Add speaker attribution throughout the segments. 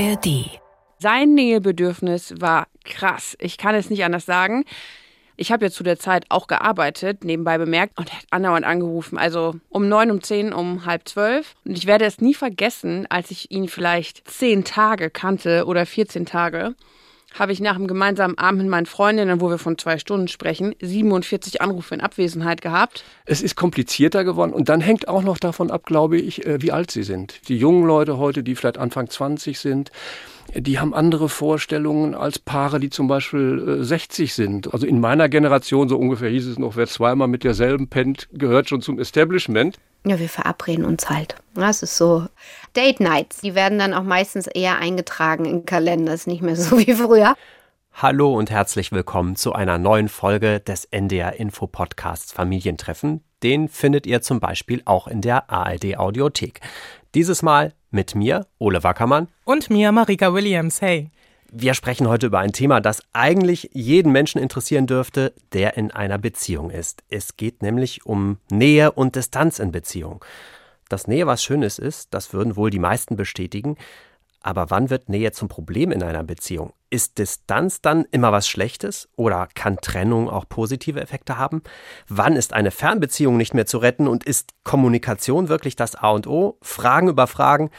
Speaker 1: ARD.
Speaker 2: Sein Nähebedürfnis war krass. Ich kann es nicht anders sagen. Ich habe ja zu der Zeit auch gearbeitet, nebenbei bemerkt, und er hat andauernd angerufen. Also um neun, um zehn, um halb zwölf. Und ich werde es nie vergessen, als ich ihn vielleicht zehn Tage kannte oder 14 Tage habe ich nach einem gemeinsamen Abend mit meinen Freundinnen, wo wir von zwei Stunden sprechen, 47 Anrufe in Abwesenheit gehabt.
Speaker 3: Es ist komplizierter geworden und dann hängt auch noch davon ab, glaube ich, äh, wie alt sie sind. Die jungen Leute heute, die vielleicht Anfang 20 sind, die haben andere Vorstellungen als Paare, die zum Beispiel 60 äh, sind. Also in meiner Generation, so ungefähr hieß es noch, wer zweimal mit derselben pennt, gehört schon zum Establishment.
Speaker 4: Ja, wir verabreden uns halt. Das ist so. Date Nights, die werden dann auch meistens eher eingetragen in Kalender, ist nicht mehr so wie früher.
Speaker 5: Hallo und herzlich willkommen zu einer neuen Folge des NDR Info Podcasts Familientreffen. Den findet ihr zum Beispiel auch in der ARD Audiothek. Dieses Mal mit mir, Ole Wackermann.
Speaker 6: Und mir, Marika Williams. Hey.
Speaker 5: Wir sprechen heute über ein Thema, das eigentlich jeden Menschen interessieren dürfte, der in einer Beziehung ist. Es geht nämlich um Nähe und Distanz in Beziehung. Dass Nähe was Schönes ist, das würden wohl die meisten bestätigen. Aber wann wird Nähe zum Problem in einer Beziehung? Ist Distanz dann immer was Schlechtes oder kann Trennung auch positive Effekte haben? Wann ist eine Fernbeziehung nicht mehr zu retten und ist Kommunikation wirklich das A und O? Fragen über Fragen.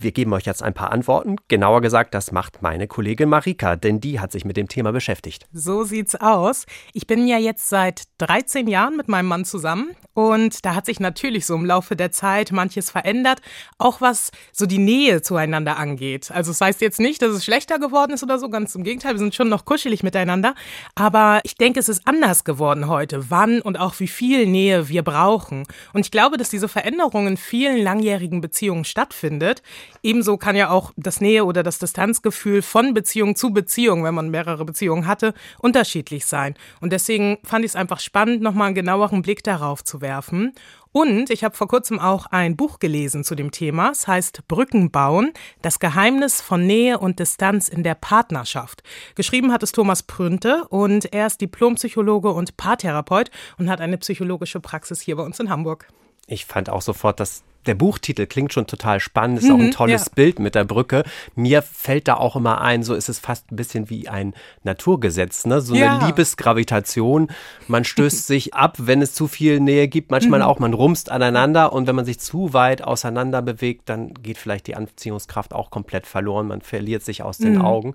Speaker 5: Wir geben euch jetzt ein paar Antworten. Genauer gesagt, das macht meine Kollegin Marika, denn die hat sich mit dem Thema beschäftigt.
Speaker 6: So sieht's aus. Ich bin ja jetzt seit 13 Jahren mit meinem Mann zusammen und da hat sich natürlich so im Laufe der Zeit manches verändert, auch was so die Nähe zueinander angeht. Also es das heißt jetzt nicht, dass es schlechter geworden ist oder so, ganz im Gegenteil, wir sind schon noch kuschelig miteinander, aber ich denke, es ist anders geworden heute, wann und auch wie viel Nähe wir brauchen. Und ich glaube, dass diese Veränderung in vielen langjährigen Beziehungen stattfindet. Ebenso kann ja auch das Nähe- oder das Distanzgefühl von Beziehung zu Beziehung, wenn man mehrere Beziehungen hatte, unterschiedlich sein. Und deswegen fand ich es einfach spannend, nochmal einen genaueren Blick darauf zu werfen. Und ich habe vor kurzem auch ein Buch gelesen zu dem Thema. Es heißt Brücken bauen, das Geheimnis von Nähe und Distanz in der Partnerschaft. Geschrieben hat es Thomas Prünte und er ist Diplompsychologe und Paartherapeut und hat eine psychologische Praxis hier bei uns in Hamburg.
Speaker 5: Ich fand auch sofort, dass der Buchtitel klingt schon total spannend, ist mhm, auch ein mhm, tolles ja. Bild mit der Brücke. Mir fällt da auch immer ein, so ist es fast ein bisschen wie ein Naturgesetz, ne? So ja. eine Liebesgravitation. Man stößt sich ab, wenn es zu viel Nähe gibt, manchmal mhm. auch, man rumst aneinander und wenn man sich zu weit auseinander bewegt, dann geht vielleicht die Anziehungskraft auch komplett verloren, man verliert sich aus den mhm. Augen.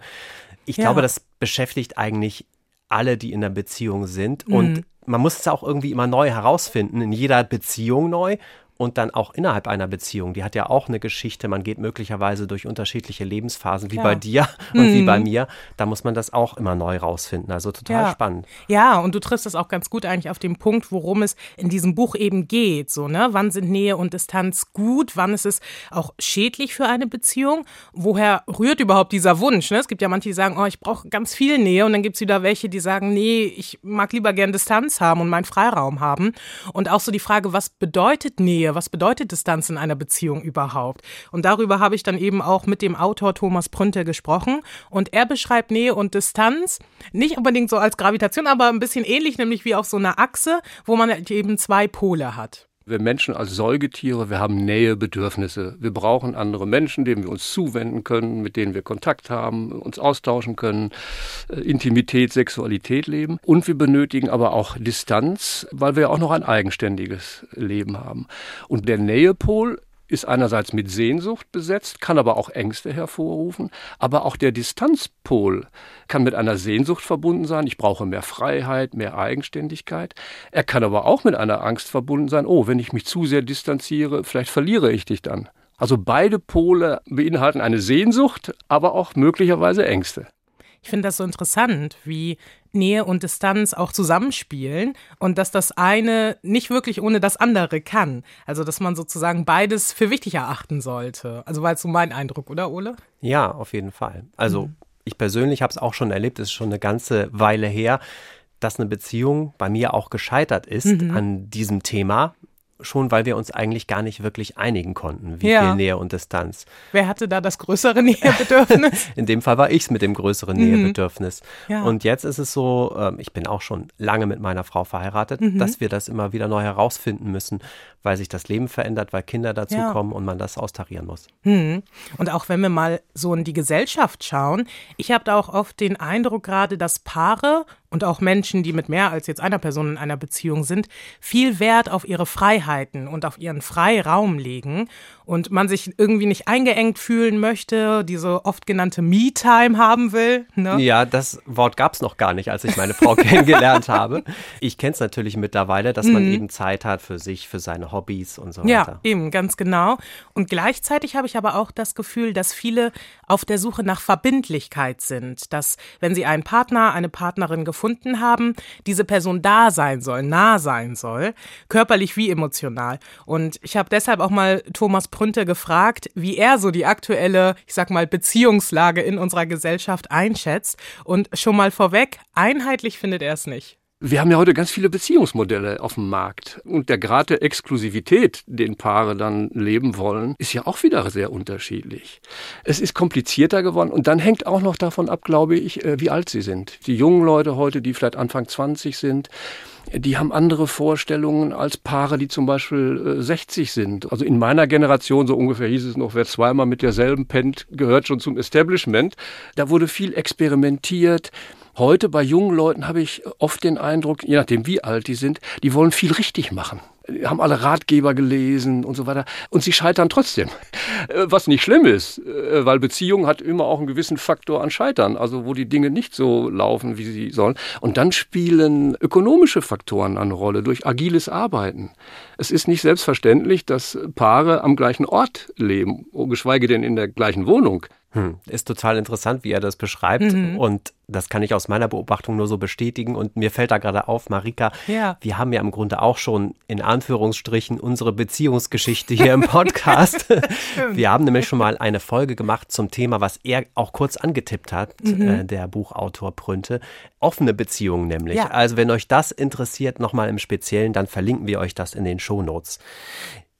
Speaker 5: Ich ja. glaube, das beschäftigt eigentlich alle, die in der Beziehung sind und mhm. man muss es auch irgendwie immer neu herausfinden, in jeder Beziehung neu und dann auch innerhalb einer Beziehung. Die hat ja auch eine Geschichte. Man geht möglicherweise durch unterschiedliche Lebensphasen, wie Klar. bei dir und mhm. wie bei mir. Da muss man das auch immer neu rausfinden. Also total
Speaker 6: ja.
Speaker 5: spannend.
Speaker 6: Ja, und du triffst das auch ganz gut eigentlich auf den Punkt, worum es in diesem Buch eben geht. So, ne? Wann sind Nähe und Distanz gut? Wann ist es auch schädlich für eine Beziehung? Woher rührt überhaupt dieser Wunsch? Ne? Es gibt ja manche, die sagen, oh, ich brauche ganz viel Nähe. Und dann gibt es wieder welche, die sagen, nee, ich mag lieber gern Distanz haben und meinen Freiraum haben. Und auch so die Frage, was bedeutet Nähe? Was bedeutet Distanz in einer Beziehung überhaupt? Und darüber habe ich dann eben auch mit dem Autor Thomas Prünter gesprochen. Und er beschreibt Nähe und Distanz nicht unbedingt so als Gravitation, aber ein bisschen ähnlich, nämlich wie auf so einer Achse, wo man halt eben zwei Pole hat.
Speaker 3: Wir Menschen als Säugetiere, wir haben Nähebedürfnisse. Wir brauchen andere Menschen, denen wir uns zuwenden können, mit denen wir Kontakt haben, uns austauschen können, äh, Intimität, Sexualität leben. Und wir benötigen aber auch Distanz, weil wir auch noch ein eigenständiges Leben haben. Und der Nähepol ist einerseits mit Sehnsucht besetzt, kann aber auch Ängste hervorrufen, aber auch der Distanzpol kann mit einer Sehnsucht verbunden sein, ich brauche mehr Freiheit, mehr Eigenständigkeit. Er kann aber auch mit einer Angst verbunden sein, oh, wenn ich mich zu sehr distanziere, vielleicht verliere ich dich dann. Also beide Pole beinhalten eine Sehnsucht, aber auch möglicherweise Ängste.
Speaker 6: Ich finde das so interessant, wie Nähe und Distanz auch zusammenspielen und dass das eine nicht wirklich ohne das andere kann. Also, dass man sozusagen beides für wichtig erachten sollte. Also, war jetzt so mein Eindruck, oder, Ole?
Speaker 5: Ja, auf jeden Fall. Also, mhm. ich persönlich habe es auch schon erlebt, es ist schon eine ganze Weile her, dass eine Beziehung bei mir auch gescheitert ist mhm. an diesem Thema schon, weil wir uns eigentlich gar nicht wirklich einigen konnten, wie ja. viel Nähe und Distanz.
Speaker 6: Wer hatte da das größere Nähebedürfnis?
Speaker 5: In dem Fall war ich es mit dem größeren mhm. Nähebedürfnis. Ja. Und jetzt ist es so, ähm, ich bin auch schon lange mit meiner Frau verheiratet, mhm. dass wir das immer wieder neu herausfinden müssen, weil sich das Leben verändert, weil Kinder dazukommen ja. und man das austarieren muss.
Speaker 6: Mhm. Und auch wenn wir mal so in die Gesellschaft schauen, ich habe da auch oft den Eindruck gerade, dass Paare und auch Menschen, die mit mehr als jetzt einer Person in einer Beziehung sind, viel Wert auf ihre Freiheiten und auf ihren Freiraum legen und man sich irgendwie nicht eingeengt fühlen möchte, diese oft genannte Me-Time haben will.
Speaker 5: Ne? Ja, das Wort gab es noch gar nicht, als ich meine Frau kennengelernt habe. Ich kenne es natürlich mittlerweile, dass man mhm. eben Zeit hat für sich, für seine Hobbys und so weiter.
Speaker 6: Ja, eben, ganz genau. Und gleichzeitig habe ich aber auch das Gefühl, dass viele auf der Suche nach Verbindlichkeit sind, dass wenn sie einen Partner, eine Partnerin gefunden haben, diese Person da sein soll, nah sein soll, körperlich wie emotional. Und ich habe deshalb auch mal Thomas Prünte gefragt, wie er so die aktuelle, ich sag mal, Beziehungslage in unserer Gesellschaft einschätzt. Und schon mal vorweg, einheitlich findet er es nicht.
Speaker 3: Wir haben ja heute ganz viele Beziehungsmodelle auf dem Markt. Und der Grad der Exklusivität, den Paare dann leben wollen, ist ja auch wieder sehr unterschiedlich. Es ist komplizierter geworden und dann hängt auch noch davon ab, glaube ich, äh, wie alt sie sind. Die jungen Leute heute, die vielleicht Anfang 20 sind, die haben andere Vorstellungen als Paare, die zum Beispiel 60 äh, sind. Also in meiner Generation, so ungefähr hieß es noch, wer zweimal mit derselben pennt, gehört schon zum Establishment. Da wurde viel experimentiert. Heute bei jungen Leuten habe ich oft den Eindruck, je nachdem wie alt die sind, die wollen viel richtig machen haben alle Ratgeber gelesen und so weiter. Und sie scheitern trotzdem. Äh, was nicht schlimm ist, äh, weil Beziehung hat immer auch einen gewissen Faktor an Scheitern, also wo die Dinge nicht so laufen, wie sie sollen. Und dann spielen ökonomische Faktoren eine Rolle durch agiles Arbeiten. Es ist nicht selbstverständlich, dass Paare am gleichen Ort leben, geschweige denn in der gleichen Wohnung.
Speaker 5: Hm, ist total interessant, wie er das beschreibt. Mhm. Und das kann ich aus meiner Beobachtung nur so bestätigen. Und mir fällt da gerade auf, Marika, ja. wir haben ja im Grunde auch schon in Anführungsstrichen unsere Beziehungsgeschichte hier im Podcast. wir haben nämlich schon mal eine Folge gemacht zum Thema, was er auch kurz angetippt hat, mhm. äh, der Buchautor Prünte. Offene Beziehungen nämlich. Ja. Also wenn euch das interessiert, nochmal im Speziellen, dann verlinken wir euch das in den Shownotes.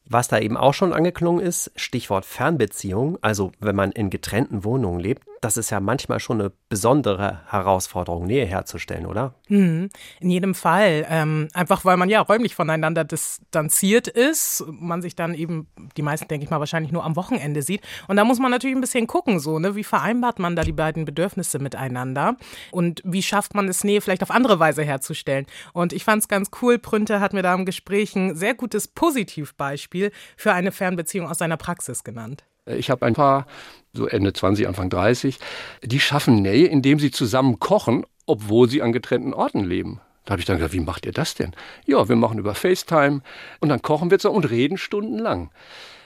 Speaker 5: Was da eben auch schon angeklungen ist, Stichwort Fernbeziehung, also wenn man in getrennten Wohnungen lebt, das ist ja manchmal schon eine besondere Herausforderung, Nähe herzustellen, oder?
Speaker 6: Mhm, in jedem Fall. Ähm, einfach weil man ja räumlich voneinander distanziert ist, man sich dann eben, die meisten denke ich mal, wahrscheinlich nur am Wochenende sieht. Und da muss man natürlich ein bisschen gucken, so, ne? Wie vereinbart man da die beiden Bedürfnisse miteinander? Und wie schafft man es, Nähe vielleicht auf andere Weise herzustellen? Und ich fand es ganz cool, Prünte hat mir da im Gespräch ein sehr gutes Positivbeispiel für eine Fernbeziehung aus seiner Praxis genannt.
Speaker 3: Ich habe ein paar, so Ende 20, Anfang 30, die schaffen Nähe, indem sie zusammen kochen, obwohl sie an getrennten Orten leben. Da habe ich dann gesagt, wie macht ihr das denn? Ja, wir machen über FaceTime und dann kochen wir zusammen und reden stundenlang.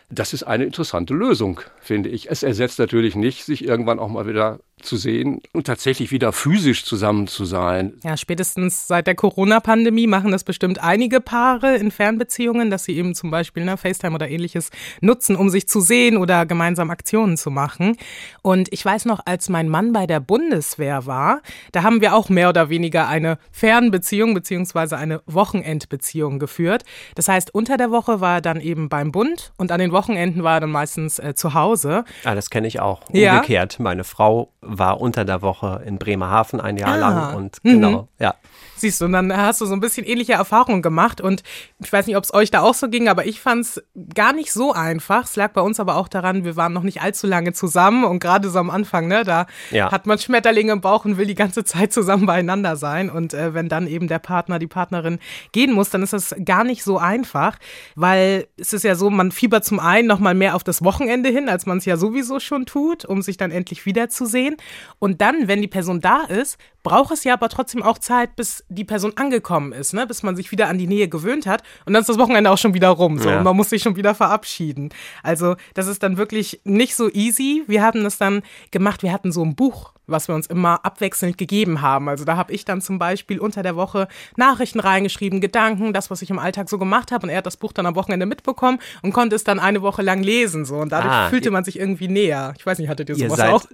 Speaker 3: Das ist eine interessante Lösung, finde ich. Es ersetzt natürlich nicht, sich irgendwann auch mal wieder zu sehen und tatsächlich wieder physisch zusammen zu sein.
Speaker 6: Ja, spätestens seit der Corona-Pandemie machen das bestimmt einige Paare in Fernbeziehungen, dass sie eben zum Beispiel ne, FaceTime oder ähnliches nutzen, um sich zu sehen oder gemeinsam Aktionen zu machen. Und ich weiß noch, als mein Mann bei der Bundeswehr war, da haben wir auch mehr oder weniger eine Fernbeziehung beziehungsweise eine Wochenendbeziehung geführt. Das heißt, unter der Woche war er dann eben beim Bund und an den Wochenenden war er dann meistens äh, zu Hause.
Speaker 5: Ah, das kenne ich auch. Umgekehrt. Ja? Meine Frau war unter der Woche in Bremerhaven ein Jahr ah. lang und genau, mhm. ja.
Speaker 6: Siehst du, und dann hast du so ein bisschen ähnliche Erfahrungen gemacht und ich weiß nicht, ob es euch da auch so ging, aber ich fand es gar nicht so einfach. Es lag bei uns aber auch daran, wir waren noch nicht allzu lange zusammen und gerade so am Anfang, ne, da ja. hat man Schmetterlinge im Bauch und will die ganze Zeit zusammen beieinander sein und äh, wenn dann eben der Partner, die Partnerin gehen muss, dann ist das gar nicht so einfach, weil es ist ja so, man fiebert zum einen noch mal mehr auf das Wochenende hin, als man es ja sowieso schon tut, um sich dann endlich wiederzusehen und dann, wenn die Person da ist, braucht es ja aber trotzdem auch Zeit, bis die Person angekommen ist, ne? bis man sich wieder an die Nähe gewöhnt hat. Und dann ist das Wochenende auch schon wieder rum. So. Ja. Und man muss sich schon wieder verabschieden. Also, das ist dann wirklich nicht so easy. Wir haben das dann gemacht, wir hatten so ein Buch was wir uns immer abwechselnd gegeben haben. Also da habe ich dann zum Beispiel unter der Woche Nachrichten reingeschrieben, Gedanken, das, was ich im Alltag so gemacht habe. Und er hat das Buch dann am Wochenende mitbekommen und konnte es dann eine Woche lang lesen. So. Und dadurch ah, fühlte man sich irgendwie näher. Ich weiß nicht, hattet ihr sowas ihr
Speaker 5: seid,
Speaker 6: auch?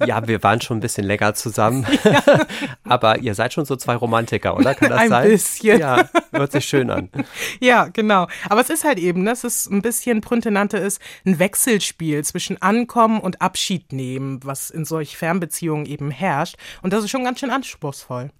Speaker 5: Ja, wir waren schon ein bisschen länger zusammen. Ja. Aber ihr seid schon so zwei Romantiker, oder? Kann das
Speaker 6: ein
Speaker 5: sein?
Speaker 6: Ein bisschen.
Speaker 5: Ja, hört sich schön an.
Speaker 6: Ja, genau. Aber es ist halt eben, dass es ein bisschen, Prünte nannte es, ein Wechselspiel zwischen Ankommen und Abschied nehmen, was in solch Fernbeziehungen eben herrscht. Und das ist schon ganz schön anspruchsvoll.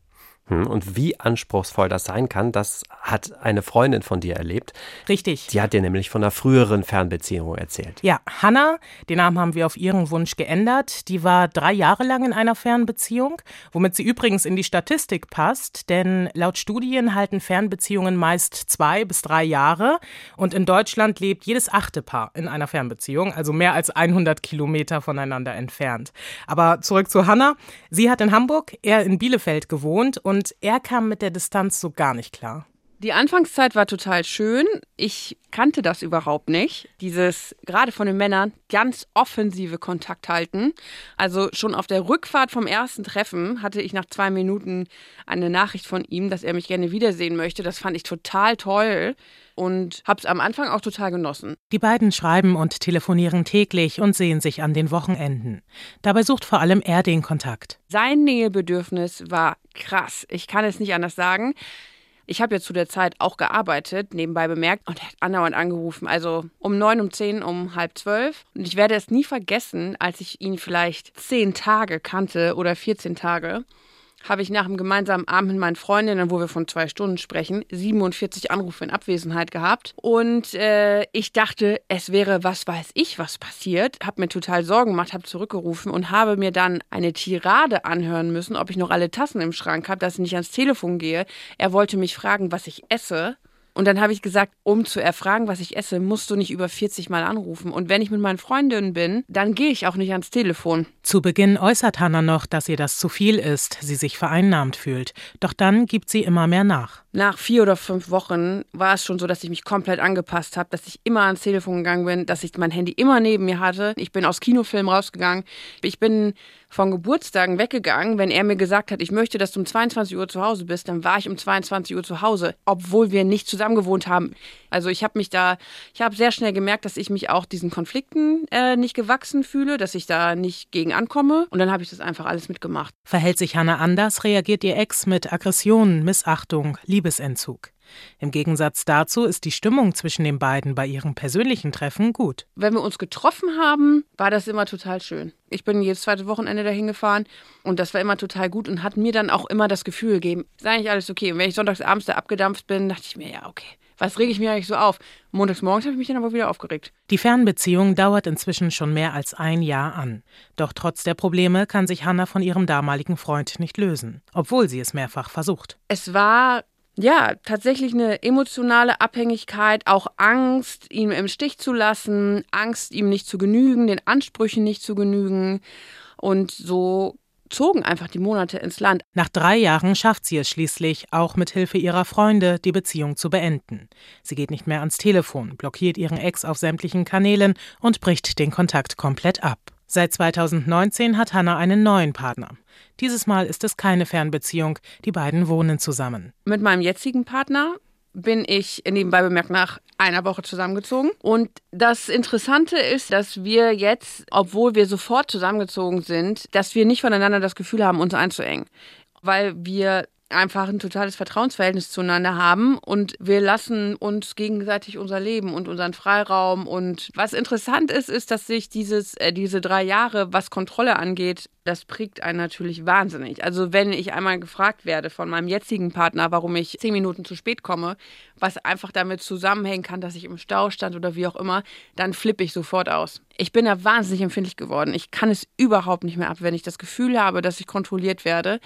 Speaker 5: Hm, und wie anspruchsvoll das sein kann, das hat eine Freundin von dir erlebt.
Speaker 6: Richtig.
Speaker 5: Die hat dir nämlich von einer früheren Fernbeziehung erzählt.
Speaker 6: Ja, Hannah, den Namen haben wir auf ihren Wunsch geändert. Die war drei Jahre lang in einer Fernbeziehung, womit sie übrigens in die Statistik passt, denn laut Studien halten Fernbeziehungen meist zwei bis drei Jahre und in Deutschland lebt jedes achte Paar in einer Fernbeziehung, also mehr als 100 Kilometer voneinander entfernt. Aber zurück zu Hannah. Sie hat in Hamburg, er in Bielefeld gewohnt und und er kam mit der Distanz so gar nicht klar.
Speaker 2: Die Anfangszeit war total schön. Ich kannte das überhaupt nicht. Dieses, gerade von den Männern, ganz offensive Kontakt halten. Also schon auf der Rückfahrt vom ersten Treffen hatte ich nach zwei Minuten eine Nachricht von ihm, dass er mich gerne wiedersehen möchte. Das fand ich total toll und habe es am Anfang auch total genossen.
Speaker 6: Die beiden schreiben und telefonieren täglich und sehen sich an den Wochenenden. Dabei sucht vor allem er den Kontakt.
Speaker 2: Sein Nähebedürfnis war krass. Ich kann es nicht anders sagen. Ich habe ja zu der Zeit auch gearbeitet, nebenbei bemerkt, und er hat andauernd angerufen. Also um neun, um zehn, um halb zwölf. Und ich werde es nie vergessen, als ich ihn vielleicht zehn Tage kannte oder 14 Tage habe ich nach einem gemeinsamen Abend mit meinen Freundinnen, wo wir von zwei Stunden sprechen, 47 Anrufe in Abwesenheit gehabt. Und äh, ich dachte, es wäre, was weiß ich, was passiert. Habe mir total Sorgen gemacht, habe zurückgerufen und habe mir dann eine Tirade anhören müssen, ob ich noch alle Tassen im Schrank habe, dass ich nicht ans Telefon gehe. Er wollte mich fragen, was ich esse. Und dann habe ich gesagt, um zu erfragen, was ich esse, musst du nicht über 40 Mal anrufen. Und wenn ich mit meinen Freundinnen bin, dann gehe ich auch nicht ans Telefon.
Speaker 6: Zu Beginn äußert Hannah noch, dass ihr das zu viel ist, sie sich vereinnahmt fühlt. Doch dann gibt sie immer mehr nach.
Speaker 2: Nach vier oder fünf Wochen war es schon so, dass ich mich komplett angepasst habe, dass ich immer ans Telefon gegangen bin, dass ich mein Handy immer neben mir hatte. Ich bin aus Kinofilmen rausgegangen. Ich bin von Geburtstagen weggegangen. Wenn er mir gesagt hat, ich möchte, dass du um 22 Uhr zu Hause bist, dann war ich um 22 Uhr zu Hause, obwohl wir nicht zusammen gewohnt haben. Also ich habe mich da, ich habe sehr schnell gemerkt, dass ich mich auch diesen Konflikten äh, nicht gewachsen fühle, dass ich da nicht gegen ankomme. Und dann habe ich das einfach alles mitgemacht.
Speaker 6: Verhält sich Hannah anders, reagiert ihr Ex mit Aggressionen, Missachtung, Liebesentzug. Im Gegensatz dazu ist die Stimmung zwischen den beiden bei ihren persönlichen Treffen gut.
Speaker 2: Wenn wir uns getroffen haben, war das immer total schön. Ich bin jedes zweite Wochenende dahin gefahren und das war immer total gut und hat mir dann auch immer das Gefühl gegeben, ist eigentlich alles okay. Und wenn ich sonntags abends da abgedampft bin, dachte ich mir, ja, okay. Was rege ich mir eigentlich so auf? Montags morgens habe ich mich dann aber wieder aufgeregt.
Speaker 6: Die Fernbeziehung dauert inzwischen schon mehr als ein Jahr an. Doch trotz der Probleme kann sich Hannah von ihrem damaligen Freund nicht lösen, obwohl sie es mehrfach versucht.
Speaker 2: Es war ja, tatsächlich eine emotionale Abhängigkeit, auch Angst, ihn im Stich zu lassen, Angst, ihm nicht zu genügen, den Ansprüchen nicht zu genügen. Und so zogen einfach die Monate ins Land.
Speaker 6: Nach drei Jahren schafft sie es schließlich, auch mit Hilfe ihrer Freunde, die Beziehung zu beenden. Sie geht nicht mehr ans Telefon, blockiert ihren Ex auf sämtlichen Kanälen und bricht den Kontakt komplett ab. Seit 2019 hat Hannah einen neuen Partner. Dieses Mal ist es keine Fernbeziehung, die beiden wohnen zusammen.
Speaker 2: Mit meinem jetzigen Partner bin ich nebenbei bemerkt nach einer Woche zusammengezogen. Und das Interessante ist, dass wir jetzt, obwohl wir sofort zusammengezogen sind, dass wir nicht voneinander das Gefühl haben, uns einzuengen. Weil wir einfach ein totales Vertrauensverhältnis zueinander haben und wir lassen uns gegenseitig unser Leben und unseren Freiraum. Und was interessant ist, ist, dass sich dieses, äh, diese drei Jahre, was Kontrolle angeht, das prägt einen natürlich wahnsinnig. Also wenn ich einmal gefragt werde von meinem jetzigen Partner, warum ich zehn Minuten zu spät komme, was einfach damit zusammenhängen kann, dass ich im Stau stand oder wie auch immer, dann flippe ich sofort aus. Ich bin da wahnsinnig empfindlich geworden. Ich kann es überhaupt nicht mehr ab, wenn ich das Gefühl habe, dass ich kontrolliert werde.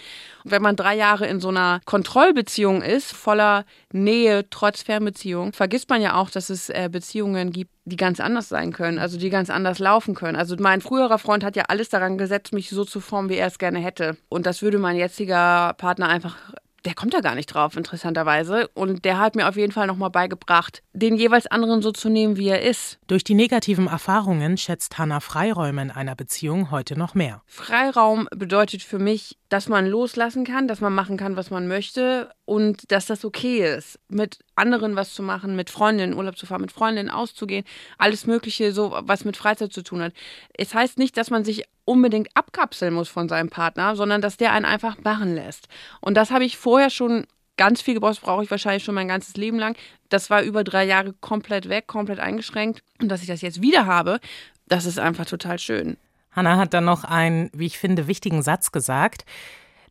Speaker 2: Und wenn man drei Jahre in so einer Kontrollbeziehung ist, voller Nähe trotz Fernbeziehung, vergisst man ja auch, dass es äh, Beziehungen gibt, die ganz anders sein können, also die ganz anders laufen können. Also mein früherer Freund hat ja alles daran gesetzt, mich so zu formen, wie er es gerne hätte. Und das würde mein jetziger Partner einfach der kommt da gar nicht drauf, interessanterweise. Und der hat mir auf jeden Fall nochmal beigebracht, den jeweils anderen so zu nehmen, wie er ist.
Speaker 6: Durch die negativen Erfahrungen schätzt Hannah Freiräume in einer Beziehung heute noch mehr.
Speaker 2: Freiraum bedeutet für mich, dass man loslassen kann, dass man machen kann, was man möchte und dass das okay ist, mit anderen was zu machen, mit Freundinnen Urlaub zu fahren, mit Freundinnen auszugehen, alles Mögliche, so was mit Freizeit zu tun hat. Es heißt nicht, dass man sich unbedingt abkapseln muss von seinem Partner, sondern dass der einen einfach machen lässt. Und das habe ich vorher schon ganz viel gebraucht, brauche ich wahrscheinlich schon mein ganzes Leben lang. Das war über drei Jahre komplett weg, komplett eingeschränkt. Und dass ich das jetzt wieder habe, das ist einfach total schön.
Speaker 6: Hannah hat dann noch einen, wie ich finde, wichtigen Satz gesagt.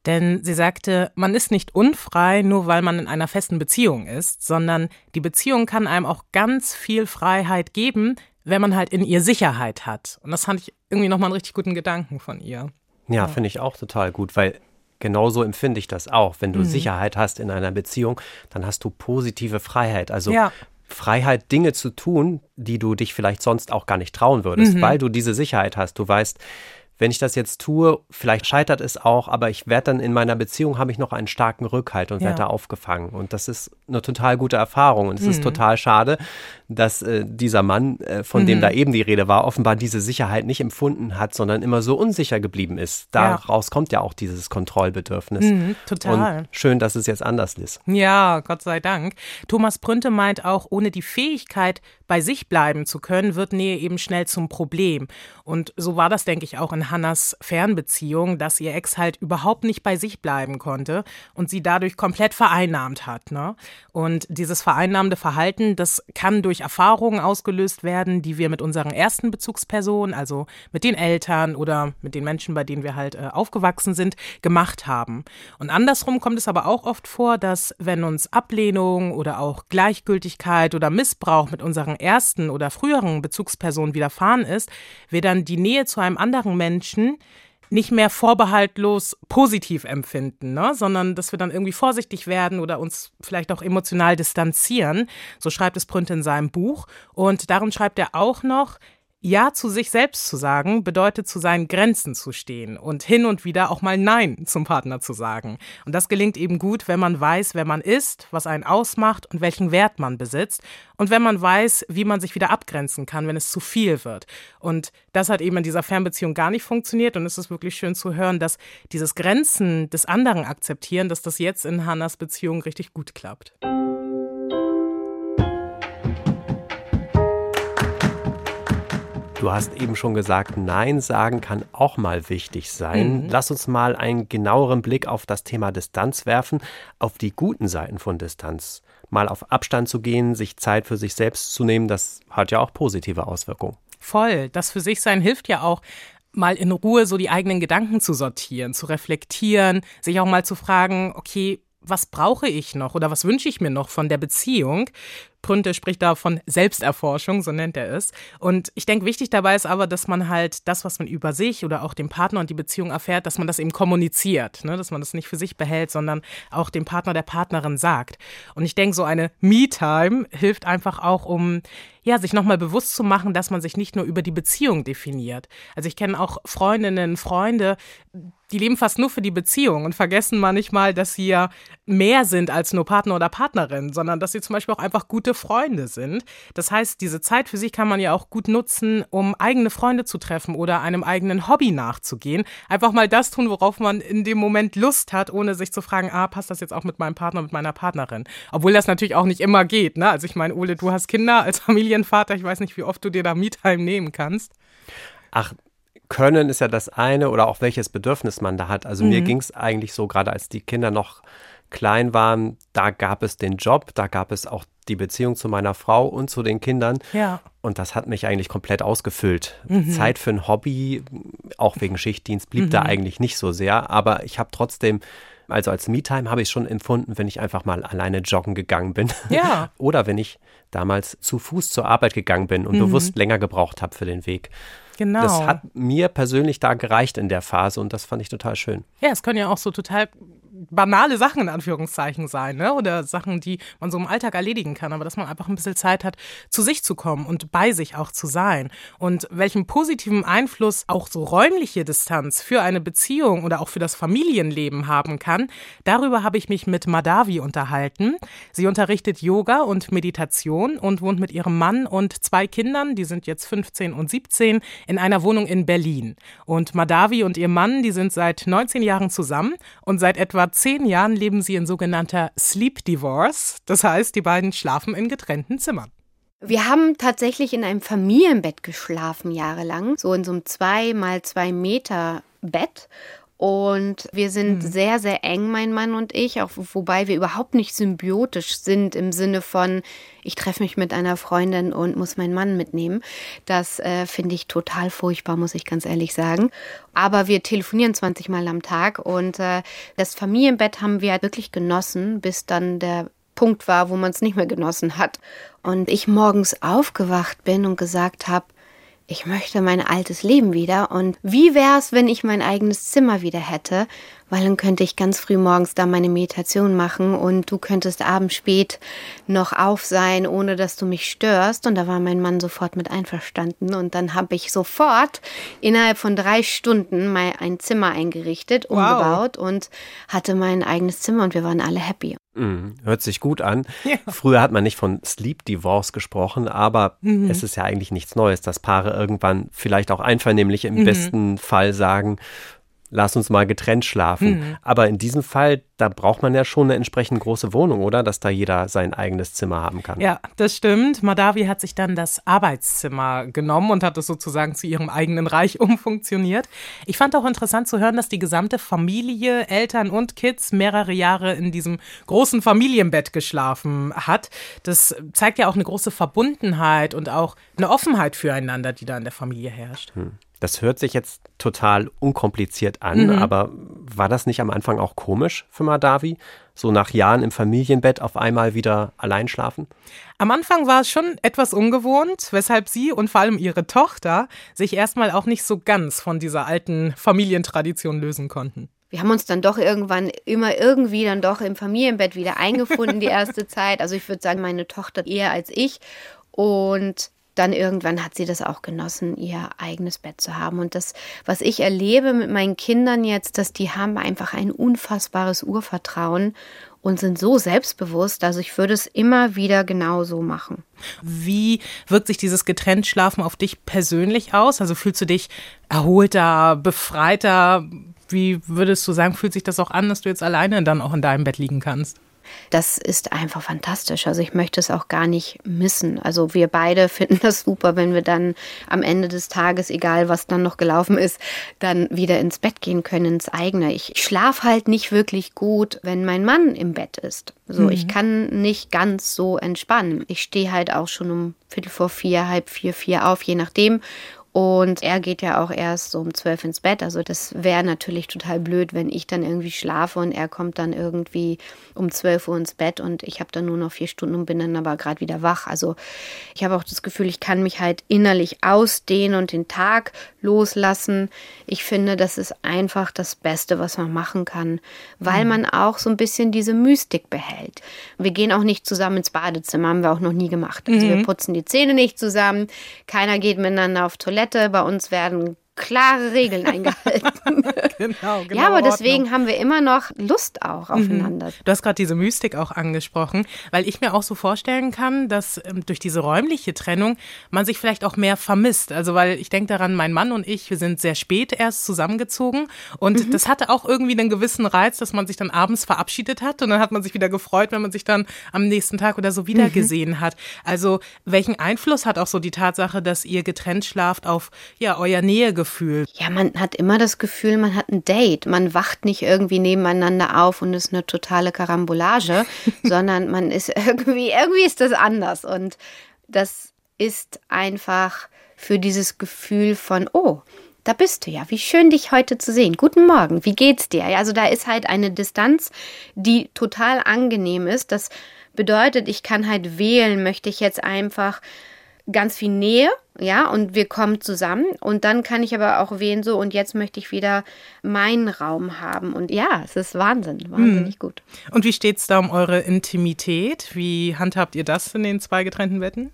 Speaker 6: Denn sie sagte, man ist nicht unfrei, nur weil man in einer festen Beziehung ist, sondern die Beziehung kann einem auch ganz viel Freiheit geben, wenn man halt in ihr Sicherheit hat. Und das fand ich irgendwie nochmal einen richtig guten Gedanken von ihr.
Speaker 5: Ja, ja. finde ich auch total gut, weil genauso empfinde ich das auch. Wenn du mhm. Sicherheit hast in einer Beziehung, dann hast du positive Freiheit. Also ja. Freiheit, Dinge zu tun, die du dich vielleicht sonst auch gar nicht trauen würdest, mhm. weil du diese Sicherheit hast. Du weißt, wenn ich das jetzt tue, vielleicht scheitert es auch, aber ich werde dann in meiner Beziehung habe ich noch einen starken Rückhalt und ja. werde da aufgefangen. Und das ist eine total gute Erfahrung. Und es mhm. ist total schade, dass äh, dieser Mann, äh, von mhm. dem da eben die Rede war, offenbar diese Sicherheit nicht empfunden hat, sondern immer so unsicher geblieben ist. Daraus ja. kommt ja auch dieses Kontrollbedürfnis.
Speaker 6: Mhm, total.
Speaker 5: Und schön, dass es jetzt anders ist.
Speaker 6: Ja, Gott sei Dank. Thomas Prünte meint auch, ohne die Fähigkeit, bei sich bleiben zu können, wird Nähe eben schnell zum Problem. Und so war das, denke ich, auch in Hannas Fernbeziehung, dass ihr Ex halt überhaupt nicht bei sich bleiben konnte und sie dadurch komplett vereinnahmt hat. Ne? Und dieses vereinnahmende Verhalten, das kann durch Erfahrungen ausgelöst werden, die wir mit unseren ersten Bezugspersonen, also mit den Eltern oder mit den Menschen, bei denen wir halt äh, aufgewachsen sind, gemacht haben. Und andersrum kommt es aber auch oft vor, dass wenn uns Ablehnung oder auch Gleichgültigkeit oder Missbrauch mit unseren ersten oder früheren Bezugspersonen widerfahren ist, wir dann die Nähe zu einem anderen Menschen nicht mehr vorbehaltlos positiv empfinden, ne? sondern dass wir dann irgendwie vorsichtig werden oder uns vielleicht auch emotional distanzieren. So schreibt es Prünt in seinem Buch. Und darin schreibt er auch noch, ja zu sich selbst zu sagen, bedeutet zu seinen Grenzen zu stehen und hin und wieder auch mal Nein zum Partner zu sagen. Und das gelingt eben gut, wenn man weiß, wer man ist, was einen ausmacht und welchen Wert man besitzt. Und wenn man weiß, wie man sich wieder abgrenzen kann, wenn es zu viel wird. Und das hat eben in dieser Fernbeziehung gar nicht funktioniert. Und es ist wirklich schön zu hören, dass dieses Grenzen des anderen akzeptieren, dass das jetzt in Hannas Beziehung richtig gut klappt.
Speaker 5: Du hast eben schon gesagt, Nein sagen kann auch mal wichtig sein. Mhm. Lass uns mal einen genaueren Blick auf das Thema Distanz werfen, auf die guten Seiten von Distanz. Mal auf Abstand zu gehen, sich Zeit für sich selbst zu nehmen, das hat ja auch positive Auswirkungen.
Speaker 6: Voll. Das für sich sein hilft ja auch, mal in Ruhe so die eigenen Gedanken zu sortieren, zu reflektieren, sich auch mal zu fragen, okay, was brauche ich noch oder was wünsche ich mir noch von der Beziehung? Prünte spricht da von Selbsterforschung, so nennt er es. Und ich denke, wichtig dabei ist aber, dass man halt das, was man über sich oder auch den Partner und die Beziehung erfährt, dass man das eben kommuniziert, ne? dass man das nicht für sich behält, sondern auch dem Partner, der Partnerin sagt. Und ich denke, so eine Me-Time hilft einfach auch, um ja, sich nochmal bewusst zu machen, dass man sich nicht nur über die Beziehung definiert. Also ich kenne auch Freundinnen, Freunde, die leben fast nur für die Beziehung und vergessen manchmal, dass sie ja mehr sind als nur Partner oder Partnerin, sondern dass sie zum Beispiel auch einfach gute Freunde sind. Das heißt, diese Zeit für sich kann man ja auch gut nutzen, um eigene Freunde zu treffen oder einem eigenen Hobby nachzugehen. Einfach mal das tun, worauf man in dem Moment Lust hat, ohne sich zu fragen, ah, passt das jetzt auch mit meinem Partner, mit meiner Partnerin? Obwohl das natürlich auch nicht immer geht. Ne? Also ich meine, Ole, du hast Kinder als Familienvater. Ich weiß nicht, wie oft du dir da Me-Time nehmen kannst.
Speaker 5: Ach, können ist ja das eine oder auch welches Bedürfnis man da hat. Also mhm. mir ging es eigentlich so, gerade als die Kinder noch klein waren, da gab es den Job, da gab es auch die Beziehung zu meiner Frau und zu den Kindern.
Speaker 6: Ja.
Speaker 5: Und das hat mich eigentlich komplett ausgefüllt. Mhm. Zeit für ein Hobby, auch wegen Schichtdienst, blieb mhm. da eigentlich nicht so sehr. Aber ich habe trotzdem, also als Me-Time habe ich schon empfunden, wenn ich einfach mal alleine joggen gegangen bin.
Speaker 6: Ja.
Speaker 5: Oder wenn ich damals zu Fuß zur Arbeit gegangen bin und mhm. bewusst länger gebraucht habe für den Weg.
Speaker 6: Genau.
Speaker 5: Das hat mir persönlich da gereicht in der Phase und das fand ich total schön.
Speaker 6: Ja, es können ja auch so total banale Sachen in Anführungszeichen sein, ne? Oder Sachen, die man so im Alltag erledigen kann, aber dass man einfach ein bisschen Zeit hat, zu sich zu kommen und bei sich auch zu sein. Und welchen positiven Einfluss auch so räumliche Distanz für eine Beziehung oder auch für das Familienleben haben kann, darüber habe ich mich mit Madavi unterhalten. Sie unterrichtet Yoga und Meditation und wohnt mit ihrem Mann und zwei Kindern, die sind jetzt 15 und 17, in einer Wohnung in Berlin. Und Madavi und ihr Mann, die sind seit 19 Jahren zusammen und seit etwa 10 Jahren leben sie in sogenannter Sleep Divorce. Das heißt, die beiden schlafen in getrennten Zimmern.
Speaker 4: Wir haben tatsächlich in einem Familienbett geschlafen jahrelang, so in so einem zwei mal zwei Meter Bett. Und wir sind mhm. sehr, sehr eng, mein Mann und ich, auch wobei wir überhaupt nicht symbiotisch sind im Sinne von, ich treffe mich mit einer Freundin und muss meinen Mann mitnehmen. Das äh, finde ich total furchtbar, muss ich ganz ehrlich sagen. Aber wir telefonieren 20 Mal am Tag und äh, das Familienbett haben wir wirklich genossen, bis dann der Punkt war, wo man es nicht mehr genossen hat. Und ich morgens aufgewacht bin und gesagt habe, ich möchte mein altes Leben wieder. Und wie wäre es, wenn ich mein eigenes Zimmer wieder hätte, weil dann könnte ich ganz früh morgens da meine Meditation machen und du könntest abends spät noch auf sein, ohne dass du mich störst. Und da war mein Mann sofort mit einverstanden und dann habe ich sofort innerhalb von drei Stunden mal ein Zimmer eingerichtet, umgebaut wow. und hatte mein eigenes Zimmer und wir waren alle happy.
Speaker 5: Mhm. Hört sich gut an. Ja. Früher hat man nicht von Sleep Divorce gesprochen, aber mhm. es ist ja eigentlich nichts Neues, dass Paare irgendwann vielleicht auch einvernehmlich im mhm. besten Fall sagen, lass uns mal getrennt schlafen. Mhm. Aber in diesem Fall, da braucht man ja schon eine entsprechend große Wohnung, oder? Dass da jeder sein eigenes Zimmer haben kann.
Speaker 6: Ja, das stimmt. Madavi hat sich dann das Arbeitszimmer genommen und hat es sozusagen zu ihrem eigenen Reich umfunktioniert. Ich fand auch interessant zu hören, dass die gesamte Familie, Eltern und Kids mehrere Jahre in diesem großen Familienbett geschlafen hat. Das zeigt ja auch eine große Verbundenheit und auch eine Offenheit füreinander, die da in der Familie herrscht. Hm.
Speaker 5: Das hört sich jetzt total unkompliziert an, mhm. aber war das nicht am Anfang auch komisch für Madavi? So nach Jahren im Familienbett auf einmal wieder allein schlafen?
Speaker 6: Am Anfang war es schon etwas ungewohnt, weshalb sie und vor allem ihre Tochter sich erstmal auch nicht so ganz von dieser alten Familientradition lösen konnten.
Speaker 4: Wir haben uns dann doch irgendwann immer irgendwie dann doch im Familienbett wieder eingefunden, die erste Zeit. Also ich würde sagen, meine Tochter eher als ich. Und dann irgendwann hat sie das auch genossen, ihr eigenes Bett zu haben. Und das, was ich erlebe mit meinen Kindern jetzt, dass die haben einfach ein unfassbares Urvertrauen und sind so selbstbewusst. Also ich würde es immer wieder genau so machen.
Speaker 6: Wie wirkt sich dieses Getrenntschlafen auf dich persönlich aus? Also fühlst du dich erholter, befreiter? Wie würdest du sagen, fühlt sich das auch an, dass du jetzt alleine dann auch in deinem Bett liegen kannst?
Speaker 4: Das ist einfach fantastisch. Also ich möchte es auch gar nicht missen. Also wir beide finden das super, wenn wir dann am Ende des Tages, egal was dann noch gelaufen ist, dann wieder ins Bett gehen können, ins eigene. Ich schlafe halt nicht wirklich gut, wenn mein Mann im Bett ist. So, mhm. ich kann nicht ganz so entspannen. Ich stehe halt auch schon um Viertel vor vier, halb vier, vier auf, je nachdem. Und er geht ja auch erst so um zwölf ins Bett. Also das wäre natürlich total blöd, wenn ich dann irgendwie schlafe und er kommt dann irgendwie um zwölf Uhr ins Bett und ich habe dann nur noch vier Stunden und bin dann aber gerade wieder wach. Also ich habe auch das Gefühl, ich kann mich halt innerlich ausdehnen und den Tag loslassen. Ich finde, das ist einfach das Beste, was man machen kann, weil mhm. man auch so ein bisschen diese Mystik behält. Wir gehen auch nicht zusammen ins Badezimmer, haben wir auch noch nie gemacht. Also mhm. wir putzen die Zähne nicht zusammen, keiner geht miteinander auf Toilette Toilette. Bei uns werden klare Regeln eingehalten. genau, genau. Ja, aber deswegen Ordnung. haben wir immer noch Lust auch mhm. aufeinander.
Speaker 6: Du hast gerade diese Mystik auch angesprochen, weil ich mir auch so vorstellen kann, dass ähm, durch diese räumliche Trennung man sich vielleicht auch mehr vermisst. Also weil ich denke daran, mein Mann und ich, wir sind sehr spät erst zusammengezogen und mhm. das hatte auch irgendwie einen gewissen Reiz, dass man sich dann abends verabschiedet hat und dann hat man sich wieder gefreut, wenn man sich dann am nächsten Tag oder so wieder mhm. gesehen hat. Also welchen Einfluss hat auch so die Tatsache, dass ihr getrennt schlaft auf ja euer Nähegefühl? Gefühl?
Speaker 4: Ja, man hat immer das Gefühl, man hat ein Date. Man wacht nicht irgendwie nebeneinander auf und ist eine totale Karambolage, sondern man ist irgendwie, irgendwie ist das anders. Und das ist einfach für dieses Gefühl von, oh, da bist du ja. Wie schön, dich heute zu sehen. Guten Morgen. Wie geht's dir? Also da ist halt eine Distanz, die total angenehm ist. Das bedeutet, ich kann halt wählen, möchte ich jetzt einfach ganz viel Nähe, ja, und wir kommen zusammen. Und dann kann ich aber auch wählen, so, und jetzt möchte ich wieder meinen Raum haben. Und ja, es ist Wahnsinn, wahnsinnig hm. gut.
Speaker 6: Und wie steht es da um eure Intimität? Wie handhabt ihr das in den zwei getrennten Betten?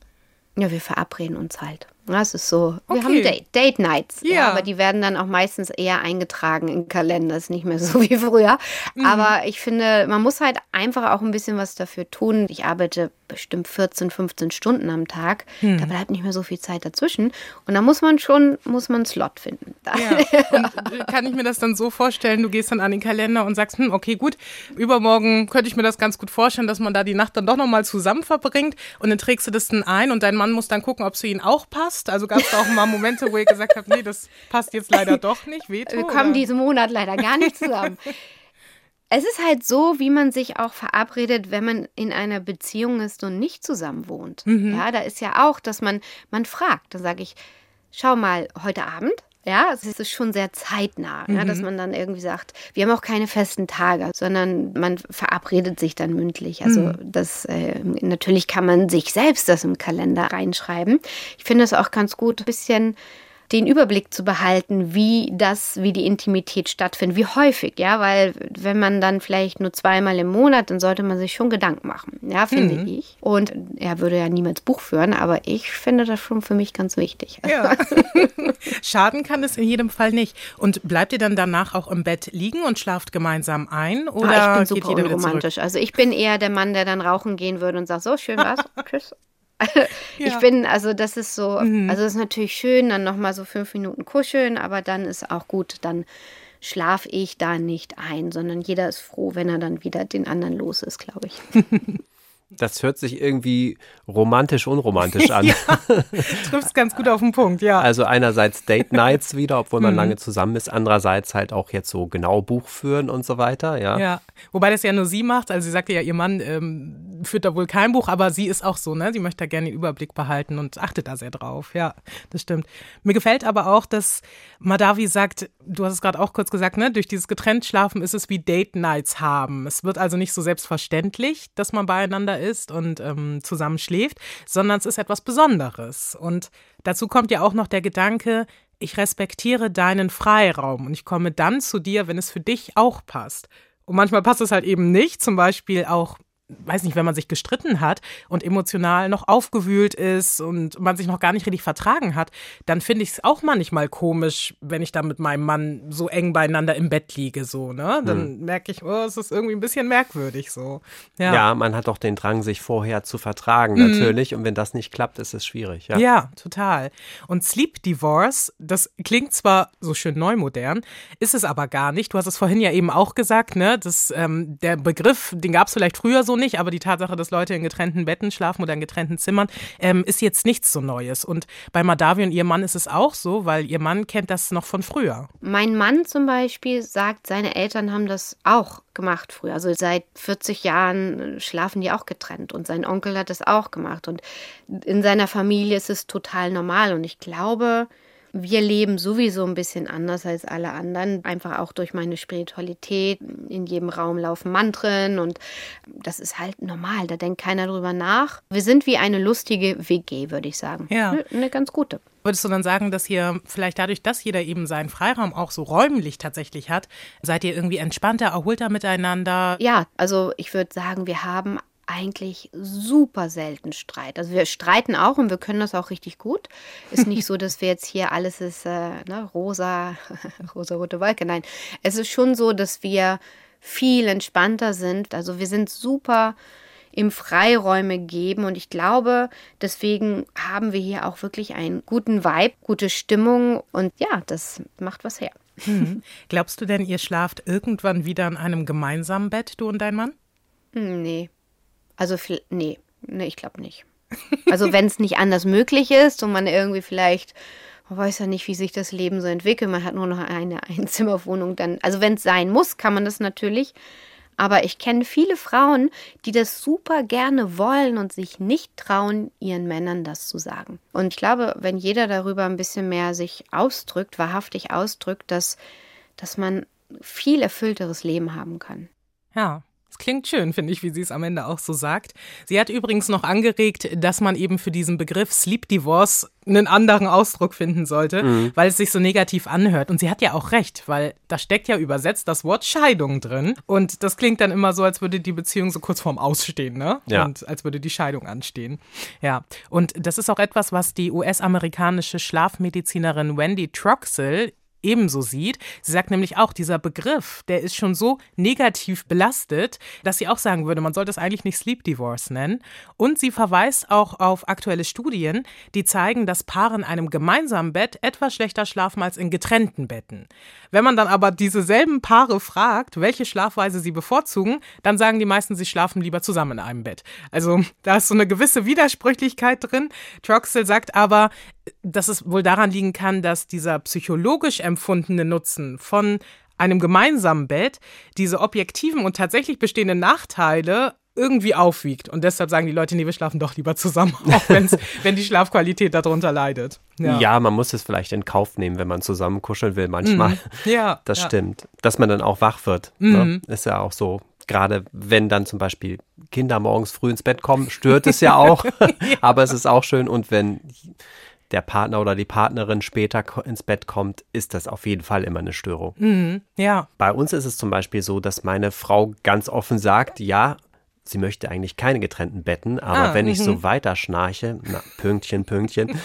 Speaker 4: Ja, wir verabreden uns halt. Das ist so. Wir okay. haben Date, Date Nights. Ja. ja. aber die werden dann auch meistens eher eingetragen im Kalender. Ist nicht mehr so wie früher. Mhm. Aber ich finde, man muss halt einfach auch ein bisschen was dafür tun. Ich arbeite bestimmt 14, 15 Stunden am Tag. Hm. Da bleibt nicht mehr so viel Zeit dazwischen. Und da muss man schon, muss man einen Slot finden.
Speaker 6: Ja. Und äh, kann ich mir das dann so vorstellen, du gehst dann an den Kalender und sagst, hm, okay, gut, übermorgen könnte ich mir das ganz gut vorstellen, dass man da die Nacht dann doch nochmal zusammen verbringt und dann trägst du das dann ein und dein Mann muss dann gucken, ob es für ihn auch passt. Also gab es da auch mal Momente, wo ihr gesagt habt, nee, das passt jetzt leider doch nicht, Veto,
Speaker 4: Wir kommen oder? diesen Monat leider gar nicht zusammen. Es ist halt so, wie man sich auch verabredet, wenn man in einer Beziehung ist und nicht zusammen wohnt. Mhm. Ja, da ist ja auch, dass man, man fragt. Da sage ich, schau mal, heute Abend, ja, es ist schon sehr zeitnah, mhm. ja, dass mhm. man dann irgendwie sagt, wir haben auch keine festen Tage, sondern man verabredet sich dann mündlich. Also mhm. das äh, natürlich kann man sich selbst das im Kalender reinschreiben. Ich finde es auch ganz gut, ein bisschen den Überblick zu behalten, wie das, wie die Intimität stattfindet, wie häufig, ja, weil wenn man dann vielleicht nur zweimal im Monat, dann sollte man sich schon Gedanken machen, ja, finde mhm. ich. Und er würde ja niemals Buch führen, aber ich finde das schon für mich ganz wichtig.
Speaker 6: Ja. Schaden kann es in jedem Fall nicht. Und bleibt ihr dann danach auch im Bett liegen und schlaft gemeinsam ein? Oder
Speaker 4: ah, ich bin super romantisch. Also ich bin eher der Mann, der dann rauchen gehen würde und sagt, so schön was, tschüss. ja. Ich bin, also das ist so, mhm. also es ist natürlich schön, dann nochmal so fünf Minuten kuscheln, aber dann ist auch gut, dann schlafe ich da nicht ein, sondern jeder ist froh, wenn er dann wieder den anderen los ist, glaube ich.
Speaker 5: Das hört sich irgendwie romantisch unromantisch an.
Speaker 6: ja, trifft ganz gut auf den Punkt, ja.
Speaker 5: Also einerseits Date Nights wieder, obwohl man mhm. lange zusammen ist, andererseits halt auch jetzt so genau Buch führen und so weiter, ja.
Speaker 6: Ja, wobei das ja nur sie macht, also sie sagte ja, ihr Mann ähm, führt da wohl kein Buch, aber sie ist auch so, ne? Sie möchte da gerne den Überblick behalten und achtet da sehr drauf, ja, das stimmt. Mir gefällt aber auch, dass Madavi sagt, du hast es gerade auch kurz gesagt, ne? Durch dieses getrennt Schlafen ist es wie Date Nights haben. Es wird also nicht so selbstverständlich, dass man beieinander ist und ähm, zusammen schläft, sondern es ist etwas Besonderes. Und dazu kommt ja auch noch der Gedanke, ich respektiere deinen Freiraum und ich komme dann zu dir, wenn es für dich auch passt. Und manchmal passt es halt eben nicht, zum Beispiel auch weiß nicht, wenn man sich gestritten hat und emotional noch aufgewühlt ist und man sich noch gar nicht richtig vertragen hat, dann finde ich es auch manchmal komisch, wenn ich da mit meinem Mann so eng beieinander im Bett liege, so, ne? Dann hm. merke ich, oh, es ist irgendwie ein bisschen merkwürdig so.
Speaker 5: Ja. ja, man hat doch den Drang, sich vorher zu vertragen, mhm. natürlich. Und wenn das nicht klappt, ist es schwierig. Ja.
Speaker 6: ja, total. Und Sleep Divorce, das klingt zwar so schön neumodern, ist es aber gar nicht. Du hast es vorhin ja eben auch gesagt, ne? Das, ähm, der Begriff, den gab es vielleicht früher so nicht nicht, aber die Tatsache, dass Leute in getrennten Betten schlafen oder in getrennten Zimmern, ähm, ist jetzt nichts so Neues. Und bei Madavi und ihrem Mann ist es auch so, weil ihr Mann kennt das noch von früher.
Speaker 4: Mein Mann zum Beispiel sagt, seine Eltern haben das auch gemacht früher. Also seit 40 Jahren schlafen die auch getrennt und sein Onkel hat das auch gemacht. Und in seiner Familie ist es total normal. Und ich glaube, wir leben sowieso ein bisschen anders als alle anderen, einfach auch durch meine Spiritualität. In jedem Raum laufen Mantren und das ist halt normal, da denkt keiner drüber nach. Wir sind wie eine lustige WG, würde ich sagen. Ja. Eine, eine ganz gute.
Speaker 6: Würdest du dann sagen, dass ihr vielleicht dadurch, dass jeder eben seinen Freiraum auch so räumlich tatsächlich hat, seid ihr irgendwie entspannter, erholter miteinander?
Speaker 4: Ja, also ich würde sagen, wir haben eigentlich super selten Streit. Also wir streiten auch und wir können das auch richtig gut. Ist nicht so, dass wir jetzt hier alles ist äh, ne, rosa, rosa-rote Wolke. Nein, es ist schon so, dass wir viel entspannter sind. Also wir sind super im Freiräume geben und ich glaube, deswegen haben wir hier auch wirklich einen guten Vibe, gute Stimmung und ja, das macht was her.
Speaker 6: Hm. Glaubst du denn, ihr schlaft irgendwann wieder in einem gemeinsamen Bett, du und dein Mann?
Speaker 4: Hm, nee, also, nee, nee, ich glaube nicht. Also, wenn es nicht anders möglich ist und man irgendwie vielleicht, man weiß ja nicht, wie sich das Leben so entwickelt, man hat nur noch eine Einzimmerwohnung, dann, also wenn es sein muss, kann man das natürlich. Aber ich kenne viele Frauen, die das super gerne wollen und sich nicht trauen, ihren Männern das zu sagen. Und ich glaube, wenn jeder darüber ein bisschen mehr sich ausdrückt, wahrhaftig ausdrückt, dass, dass man viel erfüllteres Leben haben kann.
Speaker 6: Ja, Das klingt schön, finde ich, wie sie es am Ende auch so sagt. Sie hat übrigens noch angeregt, dass man eben für diesen Begriff Sleep Divorce einen anderen Ausdruck finden sollte, mhm. weil es sich so negativ anhört. Und sie hat ja auch recht, weil da steckt ja übersetzt das Wort Scheidung drin. Und das klingt dann immer so, als würde die Beziehung so kurz vorm Ausstehen, ne? Ja. Und als würde die Scheidung anstehen. Ja. Und das ist auch etwas, was die US-amerikanische Schlafmedizinerin Wendy Troxel ebenso sieht. Sie sagt nämlich auch, dieser Begriff, der ist schon so negativ belastet, dass sie auch sagen würde, man sollte es eigentlich nicht Sleep Divorce nennen. Und sie verweist auch auf aktuelle Studien, die zeigen, dass Paare in einem gemeinsamen Bett etwas schlechter schlafen als in getrennten Betten. Wenn man dann aber diese selben Paare fragt, welche Schlafweise sie bevorzugen, dann sagen die meisten, sie schlafen lieber zusammen in einem Bett. Also da ist so eine gewisse Widersprüchlichkeit drin. Troxel sagt aber, dass es wohl daran liegen kann, dass dieser psychologisch empfundene Nutzen von einem gemeinsamen Bett diese objektiven und tatsächlich bestehenden Nachteile irgendwie aufwiegt. Und deshalb sagen die Leute, nee, wir schlafen doch lieber zusammen, auch wenn's, wenn die Schlafqualität darunter leidet.
Speaker 5: Ja. ja. man muss es vielleicht in Kauf nehmen, wenn man zusammen kuscheln will, manchmal. Mhm. Ja. Das ja. stimmt. Dass man dann auch wach wird. Ne? Mhm. Ne? Ist ja auch so. Gerade wenn dann zum Beispiel Kinder morgens früh ins Bett kommen, stört es ja auch. ja. Aber es ist auch schön. Und wenn der Partner oder die Partnerin später ins Bett kommt, ist das auf jeden Fall immer eine Störung.
Speaker 6: Mhm, ja.
Speaker 5: Bei uns ist es zum Beispiel so, dass meine Frau ganz offen sagt, ja, sie möchte eigentlich keine getrennten Betten, aber ah, wenn ich so mhm. weiter schnarche, na, Pünktchen, Pünktchen.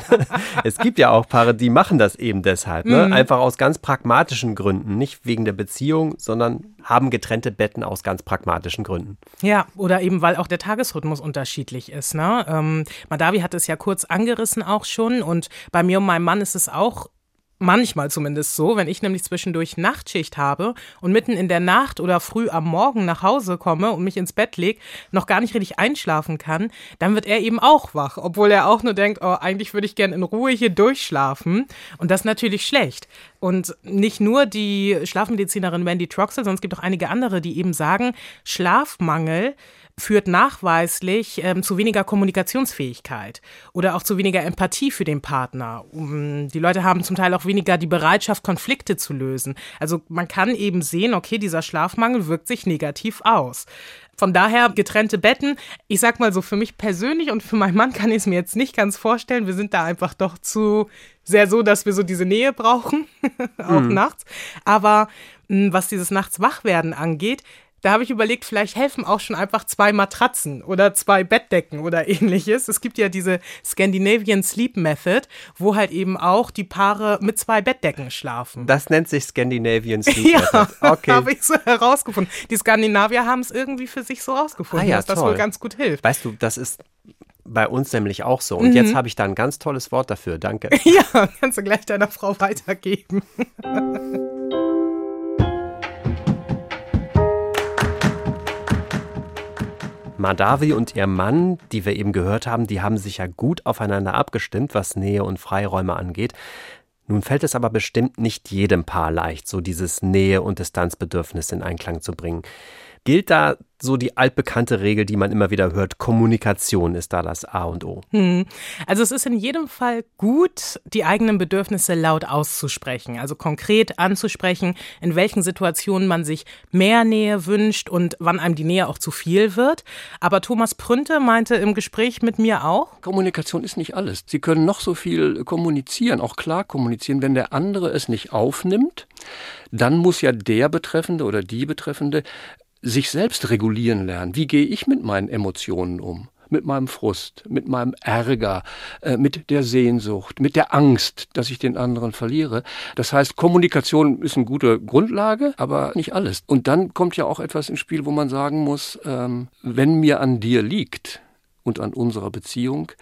Speaker 5: es gibt ja auch Paare, die machen das eben deshalb, ne? Mhm. einfach aus ganz pragmatischen Gründen, nicht wegen der Beziehung, sondern haben getrennte Betten aus ganz pragmatischen Gründen.
Speaker 6: Ja, oder eben weil auch der Tagesrhythmus unterschiedlich ist. Ne? Ähm, Madavi hat es ja kurz angerissen auch schon und bei mir und meinem Mann ist es auch manchmal zumindest so, wenn ich nämlich zwischendurch Nachtschicht habe und mitten in der Nacht oder früh am Morgen nach Hause komme und mich ins Bett lege, noch gar nicht richtig einschlafen kann, dann wird er eben auch wach, obwohl er auch nur denkt, oh, eigentlich würde ich gerne in Ruhe hier durchschlafen und das ist natürlich schlecht. Und nicht nur die Schlafmedizinerin Wendy Troxel, sondern es gibt auch einige andere, die eben sagen, Schlafmangel führt nachweislich ähm, zu weniger Kommunikationsfähigkeit oder auch zu weniger Empathie für den Partner. Um, die Leute haben zum Teil auch weniger die Bereitschaft, Konflikte zu lösen. Also man kann eben sehen, okay, dieser Schlafmangel wirkt sich negativ aus. Von daher getrennte Betten. Ich sag mal so, für mich persönlich und für meinen Mann kann ich es mir jetzt nicht ganz vorstellen. Wir sind da einfach doch zu sehr so, dass wir so diese Nähe brauchen, auch mhm. nachts. Aber hm, was dieses Nachts Wachwerden angeht, da habe ich überlegt, vielleicht helfen auch schon einfach zwei Matratzen oder zwei Bettdecken oder ähnliches. Es gibt ja diese Scandinavian Sleep Method, wo halt eben auch die Paare mit zwei Bettdecken schlafen.
Speaker 5: Das nennt sich Scandinavian Sleep ja,
Speaker 6: Method. Okay. habe ich so herausgefunden. Die Skandinavier haben es irgendwie für sich so rausgefunden, ah, ja, dass toll. das wohl ganz gut hilft.
Speaker 5: Weißt du, das ist bei uns nämlich auch so. Und mhm. jetzt habe ich da ein ganz tolles Wort dafür. Danke.
Speaker 6: Ja, kannst du gleich deiner Frau weitergeben.
Speaker 5: Madavi und ihr Mann, die wir eben gehört haben, die haben sich ja gut aufeinander abgestimmt, was Nähe und Freiräume angeht. Nun fällt es aber bestimmt nicht jedem Paar leicht, so dieses Nähe- und Distanzbedürfnis in Einklang zu bringen. Gilt da so die altbekannte Regel, die man immer wieder hört, Kommunikation ist da das A und O.
Speaker 6: Hm. Also es ist in jedem Fall gut, die eigenen Bedürfnisse laut auszusprechen, also konkret anzusprechen, in welchen Situationen man sich mehr Nähe wünscht und wann einem die Nähe auch zu viel wird. Aber Thomas Prünte meinte im Gespräch mit mir auch.
Speaker 3: Kommunikation ist nicht alles. Sie können noch so viel kommunizieren, auch klar kommunizieren, wenn der andere es nicht aufnimmt, dann muss ja der Betreffende oder die Betreffende sich selbst regulieren lernen. Wie gehe ich mit meinen Emotionen um? Mit meinem Frust, mit meinem Ärger, äh, mit der Sehnsucht, mit der Angst, dass ich den anderen verliere. Das heißt, Kommunikation ist eine gute Grundlage, aber nicht alles. Und dann kommt ja auch etwas ins Spiel, wo man sagen muss, ähm, wenn mir an dir liegt und an unserer Beziehung,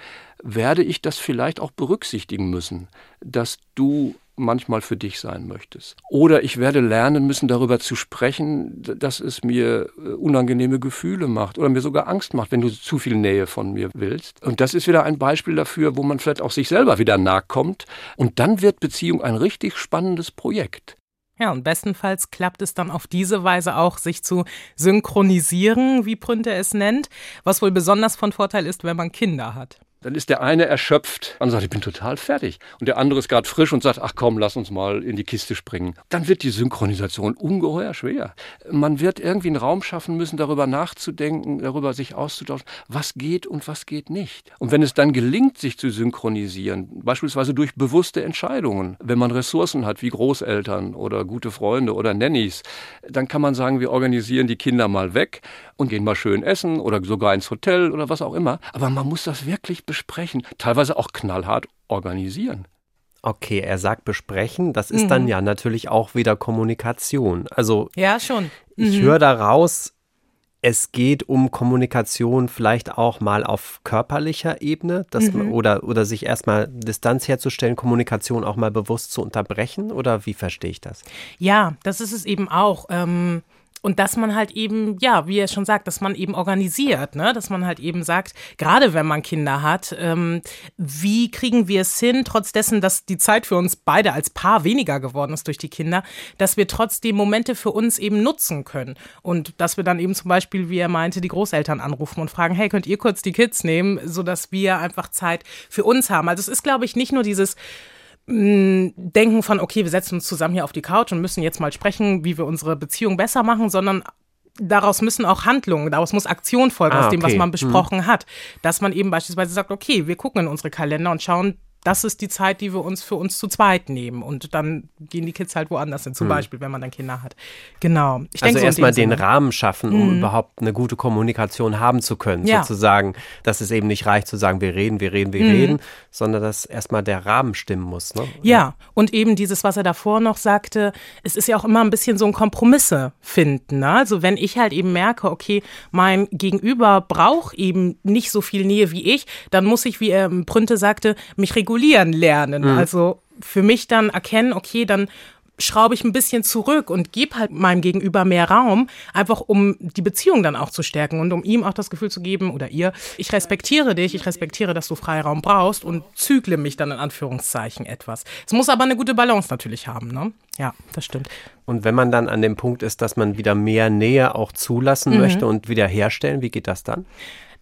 Speaker 3: werde ich das vielleicht auch berücksichtigen müssen, dass du manchmal für dich sein möchtest. Oder ich werde lernen müssen, darüber zu sprechen, dass es mir äh, unangenehme Gefühle macht oder mir sogar Angst macht, wenn du zu viel Nähe von mir willst. Und das ist wieder ein Beispiel dafür, wo man vielleicht auch sich selber wieder nahe kommt. Und dann wird Beziehung ein richtig spannendes Projekt.
Speaker 6: Ja, und bestenfalls klappt es dann auf diese Weise auch, sich zu synchronisieren, wie Prünte es nennt, was wohl besonders von Vorteil ist, wenn man Kinder hat.
Speaker 3: Dann ist der eine erschöpft und sagt, ich bin total fertig. Und der andere ist gerade frisch und sagt, ach komm, lass uns mal in die Kiste springen. Dann wird die Synchronisation ungeheuer schwer. Man wird irgendwie einen Raum schaffen müssen, darüber nachzudenken, darüber sich auszutauschen, was geht und was geht nicht. Und wenn es dann gelingt, sich zu synchronisieren, beispielsweise durch bewusste Entscheidungen, wenn man Ressourcen hat wie Großeltern oder gute Freunde oder Nannies, dann kann man sagen, wir organisieren die Kinder mal weg und gehen mal schön essen oder sogar ins Hotel oder was auch immer. Aber man muss das wirklich besprechen, teilweise auch knallhart organisieren.
Speaker 5: Okay, er sagt besprechen, das ist mhm. dann ja natürlich auch wieder Kommunikation. Also
Speaker 6: Ja, schon.
Speaker 5: Mhm. Ich höre daraus, es geht um Kommunikation vielleicht auch mal auf körperlicher Ebene dass mhm. oder, oder sich erstmal Distanz herzustellen, Kommunikation auch mal bewusst zu unterbrechen oder wie verstehe ich das?
Speaker 6: Ja, das ist es eben auch. Ähm und dass man halt eben, ja, wie er schon sagt, dass man eben organisiert, ne? dass man halt eben sagt, gerade wenn man Kinder hat, ähm, wie kriegen wir es hin, trotz dessen, dass die Zeit für uns beide als Paar weniger geworden ist durch die Kinder, dass wir trotzdem Momente für uns eben nutzen können. Und dass wir dann eben zum Beispiel, wie er meinte, die Großeltern anrufen und fragen, hey, könnt ihr kurz die Kids nehmen, sodass wir einfach Zeit für uns haben. Also es ist, glaube ich, nicht nur dieses denken von, okay, wir setzen uns zusammen hier auf die Couch und müssen jetzt mal sprechen, wie wir unsere Beziehung besser machen, sondern daraus müssen auch Handlungen, daraus muss Aktion folgen ah, aus dem, okay. was man besprochen hm. hat. Dass man eben beispielsweise sagt, okay, wir gucken in unsere Kalender und schauen, das ist die Zeit, die wir uns für uns zu zweit nehmen. Und dann gehen die Kids halt woanders hin, zum hm. Beispiel, wenn man dann Kinder hat. Genau.
Speaker 5: Ich also erstmal den Rahmen schaffen, um mhm. überhaupt eine gute Kommunikation haben zu können, ja. sozusagen, dass es eben nicht reicht zu sagen, wir reden, wir reden, wir mhm. reden, sondern dass erstmal der Rahmen stimmen muss. Ne?
Speaker 6: Ja, und eben dieses, was er davor noch sagte, es ist ja auch immer ein bisschen so ein Kompromisse finden. Ne? Also wenn ich halt eben merke, okay, mein Gegenüber braucht eben nicht so viel Nähe wie ich, dann muss ich, wie er im Prünte sagte, mich regulieren regulieren lernen. Mhm. Also für mich dann erkennen, okay, dann schraube ich ein bisschen zurück und gebe halt meinem Gegenüber mehr Raum, einfach um die Beziehung dann auch zu stärken und um ihm auch das Gefühl zu geben oder ihr, ich respektiere dich, ich respektiere, dass du Freiraum brauchst und zügle mich dann in Anführungszeichen etwas. Es muss aber eine gute Balance natürlich haben, ne? Ja, das stimmt.
Speaker 5: Und wenn man dann an dem Punkt ist, dass man wieder mehr Nähe auch zulassen mhm. möchte und wieder herstellen, wie geht das dann?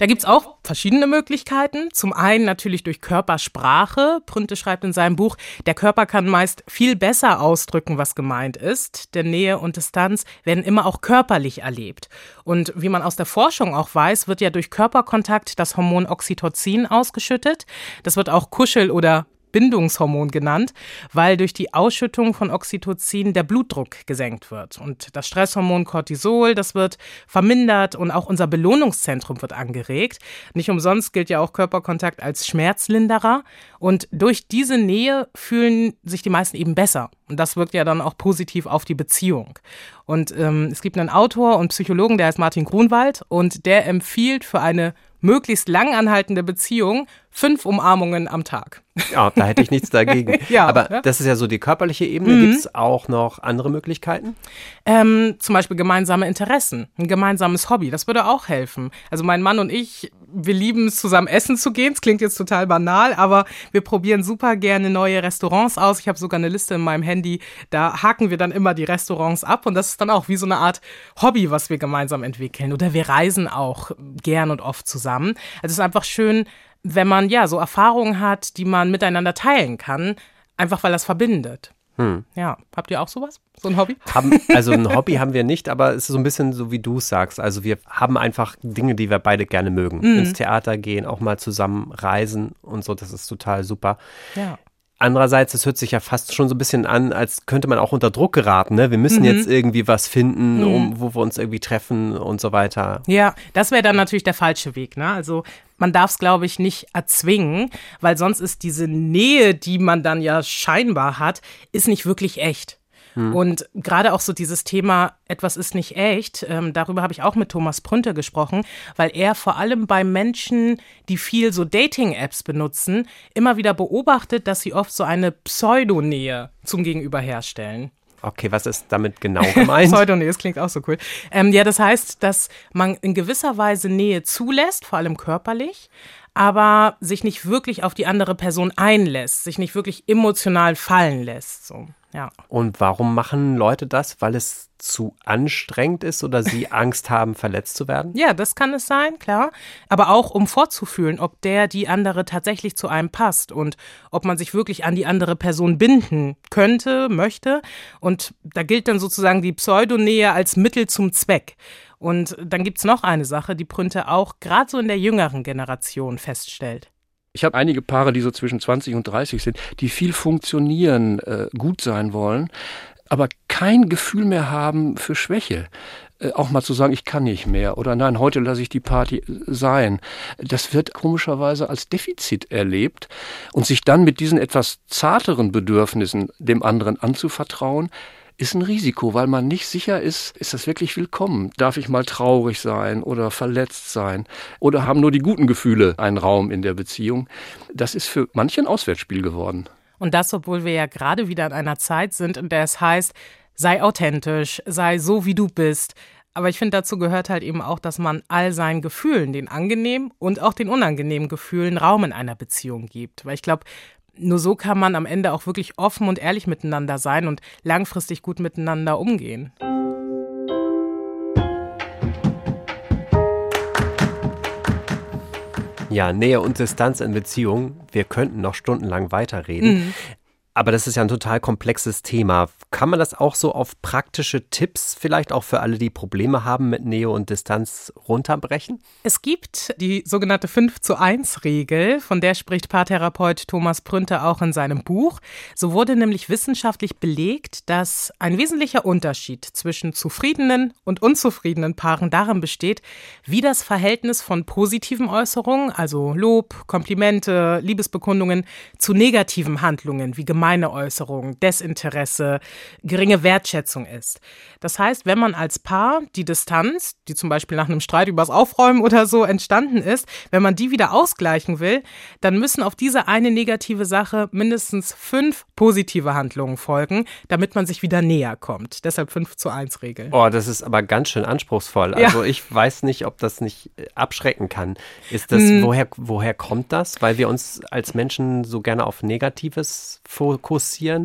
Speaker 6: Da gibt es auch verschiedene Möglichkeiten. Zum einen natürlich durch Körpersprache. Prünte schreibt in seinem Buch, der Körper kann meist viel besser ausdrücken, was gemeint ist. Denn Nähe und Distanz werden immer auch körperlich erlebt. Und wie man aus der Forschung auch weiß, wird ja durch Körperkontakt das Hormon Oxytocin ausgeschüttet. Das wird auch Kuschel- oder Bindungshormon genannt, weil durch die Ausschüttung von Oxytocin der Blutdruck gesenkt wird. Und das Stresshormon Cortisol, das wird vermindert und auch unser Belohnungszentrum wird angeregt. Nicht umsonst gilt ja auch Körperkontakt als Schmerzlinderer. Und durch diese Nähe fühlen sich die meisten eben besser. Und das wirkt ja dann auch positiv auf die Beziehung. Und ähm, es gibt einen Autor und Psychologen, der heißt Martin Grunwald, und der empfiehlt für eine möglichst lang anhaltende Beziehung fünf Umarmungen am Tag.
Speaker 5: Ja, da hätte ich nichts dagegen. ja, Aber ja. das ist ja so die körperliche Ebene. Mhm. Gibt es auch noch andere Möglichkeiten?
Speaker 6: Ähm, zum Beispiel gemeinsame Interessen, ein gemeinsames Hobby, das würde auch helfen. Also mein Mann und ich, wir lieben es, zusammen essen zu gehen. Es klingt jetzt total banal, aber wir probieren super gerne neue Restaurants aus. Ich habe sogar eine Liste in meinem Handy, da haken wir dann immer die Restaurants ab und das ist dann auch wie so eine Art Hobby, was wir gemeinsam entwickeln. Oder wir reisen auch gern und oft zusammen. Also es ist einfach schön, wenn man ja so Erfahrungen hat, die man miteinander teilen kann, einfach weil das verbindet. Hm. Ja, habt ihr auch sowas? So ein Hobby?
Speaker 5: Haben, also ein Hobby haben wir nicht, aber es ist so ein bisschen so, wie du es sagst. Also wir haben einfach Dinge, die wir beide gerne mögen. Mhm. Ins Theater gehen, auch mal zusammen reisen und so, das ist total super. Ja. Andererseits, es hört sich ja fast schon so ein bisschen an, als könnte man auch unter Druck geraten. Ne? Wir müssen mhm. jetzt irgendwie was finden, mhm. um, wo wir uns irgendwie treffen und so weiter.
Speaker 6: Ja, das wäre dann natürlich der falsche Weg. Ne? Also man darf es, glaube ich, nicht erzwingen, weil sonst ist diese Nähe, die man dann ja scheinbar hat, ist nicht wirklich echt. Hm. Und gerade auch so dieses Thema, etwas ist nicht echt, ähm, darüber habe ich auch mit Thomas Prünter gesprochen, weil er vor allem bei Menschen, die viel so Dating-Apps benutzen, immer wieder beobachtet, dass sie oft so eine Pseudonähe zum Gegenüber herstellen.
Speaker 5: Okay, was ist damit genau gemeint?
Speaker 6: Pseudonähe, das klingt auch so cool. Ähm, ja, das heißt, dass man in gewisser Weise Nähe zulässt, vor allem körperlich, aber sich nicht wirklich auf die andere Person einlässt, sich nicht wirklich emotional fallen lässt. So. Ja.
Speaker 5: Und warum machen Leute das? Weil es zu anstrengend ist oder sie Angst haben, verletzt zu werden?
Speaker 6: Ja, das kann es sein, klar. Aber auch um vorzufühlen, ob der, die andere tatsächlich zu einem passt und ob man sich wirklich an die andere Person binden könnte, möchte. Und da gilt dann sozusagen die Pseudonähe als Mittel zum Zweck. Und dann gibt es noch eine Sache, die Prünte auch gerade so in der jüngeren Generation feststellt.
Speaker 3: Ich habe einige Paare, die so zwischen 20 und 30 sind, die viel funktionieren, äh, gut sein wollen, aber kein Gefühl mehr haben für Schwäche. Äh, auch mal zu sagen, ich kann nicht mehr oder nein, heute lasse ich die Party äh, sein. Das wird komischerweise als Defizit erlebt und sich dann mit diesen etwas zarteren Bedürfnissen dem anderen anzuvertrauen, ist ein Risiko, weil man nicht sicher ist, ist das wirklich willkommen? Darf ich mal traurig sein oder verletzt sein? Oder haben nur die guten Gefühle einen Raum in der Beziehung? Das ist für manche ein Auswärtsspiel geworden.
Speaker 6: Und das, obwohl wir ja gerade wieder in einer Zeit sind, in der es heißt, sei authentisch, sei so, wie du bist. Aber ich finde, dazu gehört halt eben auch, dass man all seinen Gefühlen, den angenehmen und auch den unangenehmen Gefühlen Raum in einer Beziehung gibt. Weil ich glaube, nur so kann man am Ende auch wirklich offen und ehrlich miteinander sein und langfristig gut miteinander umgehen.
Speaker 5: Ja, Nähe und Distanz in Beziehung. Wir könnten noch stundenlang weiterreden. Mhm. Aber das ist ja ein total komplexes Thema. Kann man das auch so auf praktische Tipps vielleicht auch für alle, die Probleme haben mit Nähe und Distanz runterbrechen?
Speaker 6: Es gibt die sogenannte 5 zu 1 Regel, von der spricht Paartherapeut Thomas Prünter auch in seinem Buch. So wurde nämlich wissenschaftlich belegt, dass ein wesentlicher Unterschied zwischen zufriedenen und unzufriedenen Paaren darin besteht, wie das Verhältnis von positiven Äußerungen, also Lob, Komplimente, Liebesbekundungen, zu negativen Handlungen wie gemeine Äußerungen, Desinteresse, geringe Wertschätzung ist. Das heißt, wenn man als Paar die Distanz, die zum Beispiel nach einem Streit übers Aufräumen oder so entstanden ist, wenn man die wieder ausgleichen will, dann müssen auf diese eine negative Sache mindestens fünf positive Handlungen folgen, damit man sich wieder näher kommt. Deshalb 5 zu 1 Regel.
Speaker 5: Oh, das ist aber ganz schön anspruchsvoll. Also ja. ich weiß nicht, ob das nicht äh, abschrecken kann. Ist das, hm. woher, woher kommt das? Weil wir uns als Menschen so gerne auf Negatives fokussieren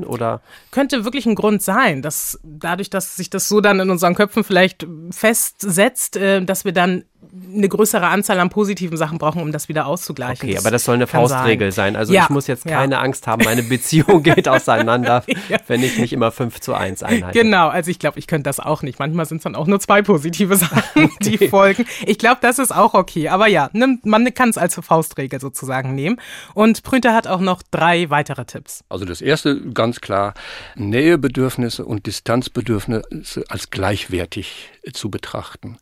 Speaker 5: oder?
Speaker 6: Könnte wirklich ein Grund sein, dass dadurch, dass sich das so dann in unseren Köpfen vielleicht festsetzt, äh, dass wir dann eine größere Anzahl an positiven Sachen brauchen, um das wieder auszugleichen.
Speaker 5: Okay, das aber das soll eine Faustregel sein. sein. Also ja, ich muss jetzt keine ja. Angst haben, meine Beziehung geht auseinander, ja. wenn ich nicht immer 5 zu 1 einhalte.
Speaker 6: Genau, also ich glaube, ich könnte das auch nicht. Manchmal sind es dann auch nur zwei positive Sachen, die okay. folgen. Ich glaube, das ist auch okay. Aber ja, man kann es als Faustregel sozusagen nehmen. Und Prünter hat auch noch drei weitere Tipps.
Speaker 3: Also das erste ganz klar, Nähebedürfnisse und Distanzbedürfnisse als gleichwertig zu betrachten.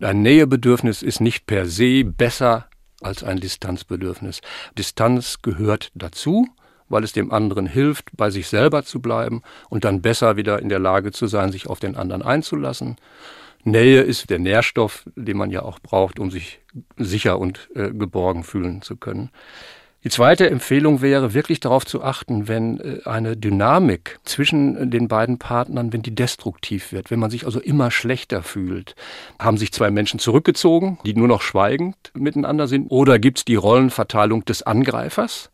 Speaker 3: Ein Nähebedürfnis ist nicht per se besser als ein Distanzbedürfnis. Distanz gehört dazu, weil es dem anderen hilft, bei sich selber zu bleiben und dann besser wieder in der Lage zu sein, sich auf den anderen einzulassen. Nähe ist der Nährstoff, den man ja auch braucht, um sich sicher und äh, geborgen fühlen zu können. Die zweite Empfehlung wäre, wirklich darauf zu achten, wenn äh, eine Dynamik zwischen den beiden Partnern, wenn die destruktiv wird, wenn man sich also immer schlechter fühlt. Haben sich zwei Menschen zurückgezogen, die nur noch schweigend miteinander sind? Oder gibt es die Rollenverteilung des Angreifers?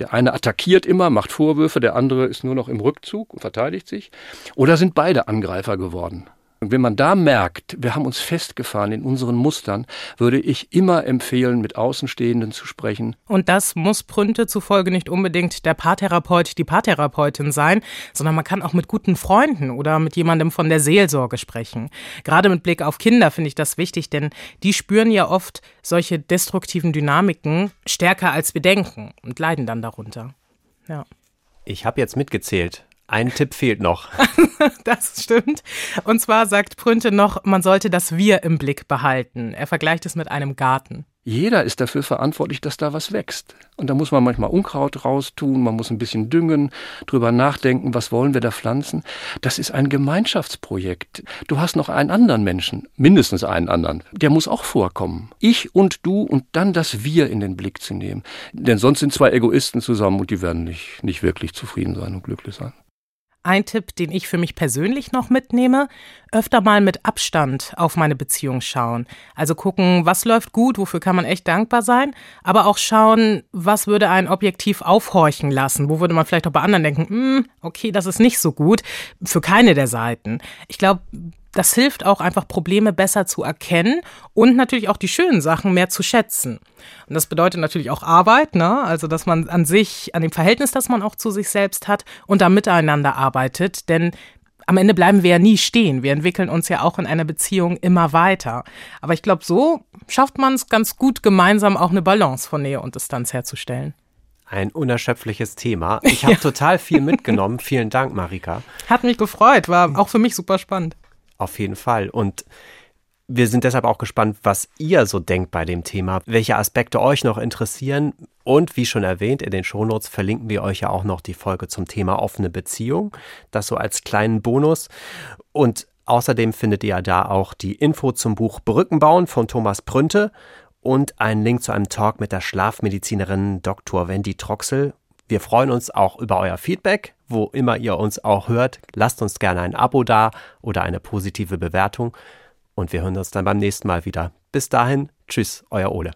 Speaker 3: Der eine attackiert immer, macht Vorwürfe, der andere ist nur noch im Rückzug und verteidigt sich. Oder sind beide Angreifer geworden? Und wenn man da merkt, wir haben uns festgefahren in unseren Mustern, würde ich immer empfehlen, mit Außenstehenden zu sprechen.
Speaker 6: Und das muss Prünte zufolge nicht unbedingt der Paartherapeut, die Paartherapeutin sein, sondern man kann auch mit guten Freunden oder mit jemandem von der Seelsorge sprechen. Gerade mit Blick auf Kinder finde ich das wichtig, denn die spüren ja oft solche destruktiven Dynamiken stärker als wir denken und leiden dann darunter. Ja.
Speaker 5: Ich habe jetzt mitgezählt. Ein Tipp fehlt noch.
Speaker 6: das stimmt. Und zwar sagt Prünte noch, man sollte das Wir im Blick behalten. Er vergleicht es mit einem Garten.
Speaker 3: Jeder ist dafür verantwortlich, dass da was wächst. Und da muss man manchmal Unkraut raustun, man muss ein bisschen düngen, drüber nachdenken, was wollen wir da pflanzen. Das ist ein Gemeinschaftsprojekt. Du hast noch einen anderen Menschen, mindestens einen anderen, der muss auch vorkommen. Ich und du und dann das Wir in den Blick zu nehmen. Denn sonst sind zwei Egoisten zusammen und die werden nicht, nicht wirklich zufrieden sein und glücklich sein.
Speaker 6: Ein Tipp, den ich für mich persönlich noch mitnehme, öfter mal mit Abstand auf meine Beziehung schauen. Also gucken, was läuft gut, wofür kann man echt dankbar sein, aber auch schauen, was würde einen objektiv aufhorchen lassen, wo würde man vielleicht auch bei anderen denken, hm, okay, das ist nicht so gut, für keine der Seiten. Ich glaube, das hilft auch einfach Probleme besser zu erkennen und natürlich auch die schönen Sachen mehr zu schätzen. Und das bedeutet natürlich auch Arbeit, ne? Also, dass man an sich, an dem Verhältnis, das man auch zu sich selbst hat und da miteinander arbeitet. Denn am Ende bleiben wir ja nie stehen. Wir entwickeln uns ja auch in einer Beziehung immer weiter. Aber ich glaube, so schafft man es ganz gut, gemeinsam auch eine Balance von Nähe und Distanz herzustellen.
Speaker 5: Ein unerschöpfliches Thema. Ich habe ja. total viel mitgenommen. Vielen Dank, Marika.
Speaker 6: Hat mich gefreut, war auch für mich super spannend.
Speaker 5: Auf jeden Fall. Und wir sind deshalb auch gespannt, was ihr so denkt bei dem Thema, welche Aspekte euch noch interessieren. Und wie schon erwähnt, in den Shownotes verlinken wir euch ja auch noch die Folge zum Thema offene Beziehung. Das so als kleinen Bonus. Und außerdem findet ihr da auch die Info zum Buch Brücken bauen von Thomas Prünte und einen Link zu einem Talk mit der Schlafmedizinerin Dr. Wendy Troxel. Wir freuen uns auch über euer Feedback wo immer ihr uns auch hört. Lasst uns gerne ein Abo da oder eine positive Bewertung. Und wir hören uns dann beim nächsten Mal wieder. Bis dahin, tschüss, euer Ole.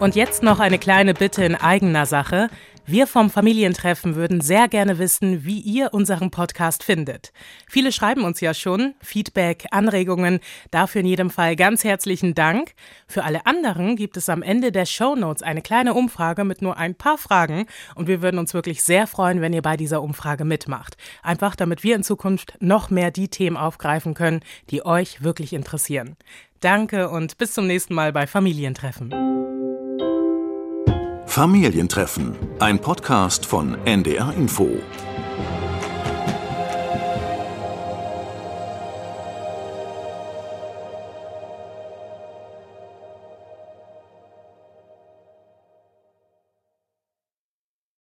Speaker 6: Und jetzt noch eine kleine Bitte in eigener Sache. Wir vom Familientreffen würden sehr gerne wissen, wie ihr unseren Podcast findet. Viele schreiben uns ja schon Feedback, Anregungen. Dafür in jedem Fall ganz herzlichen Dank. Für alle anderen gibt es am Ende der Show Notes eine kleine Umfrage mit nur ein paar Fragen und wir würden uns wirklich sehr freuen, wenn ihr bei dieser Umfrage mitmacht. Einfach damit wir in Zukunft noch mehr die Themen aufgreifen können, die euch wirklich interessieren. Danke und bis zum nächsten Mal bei Familientreffen.
Speaker 1: Familientreffen, ein Podcast von NDR Info.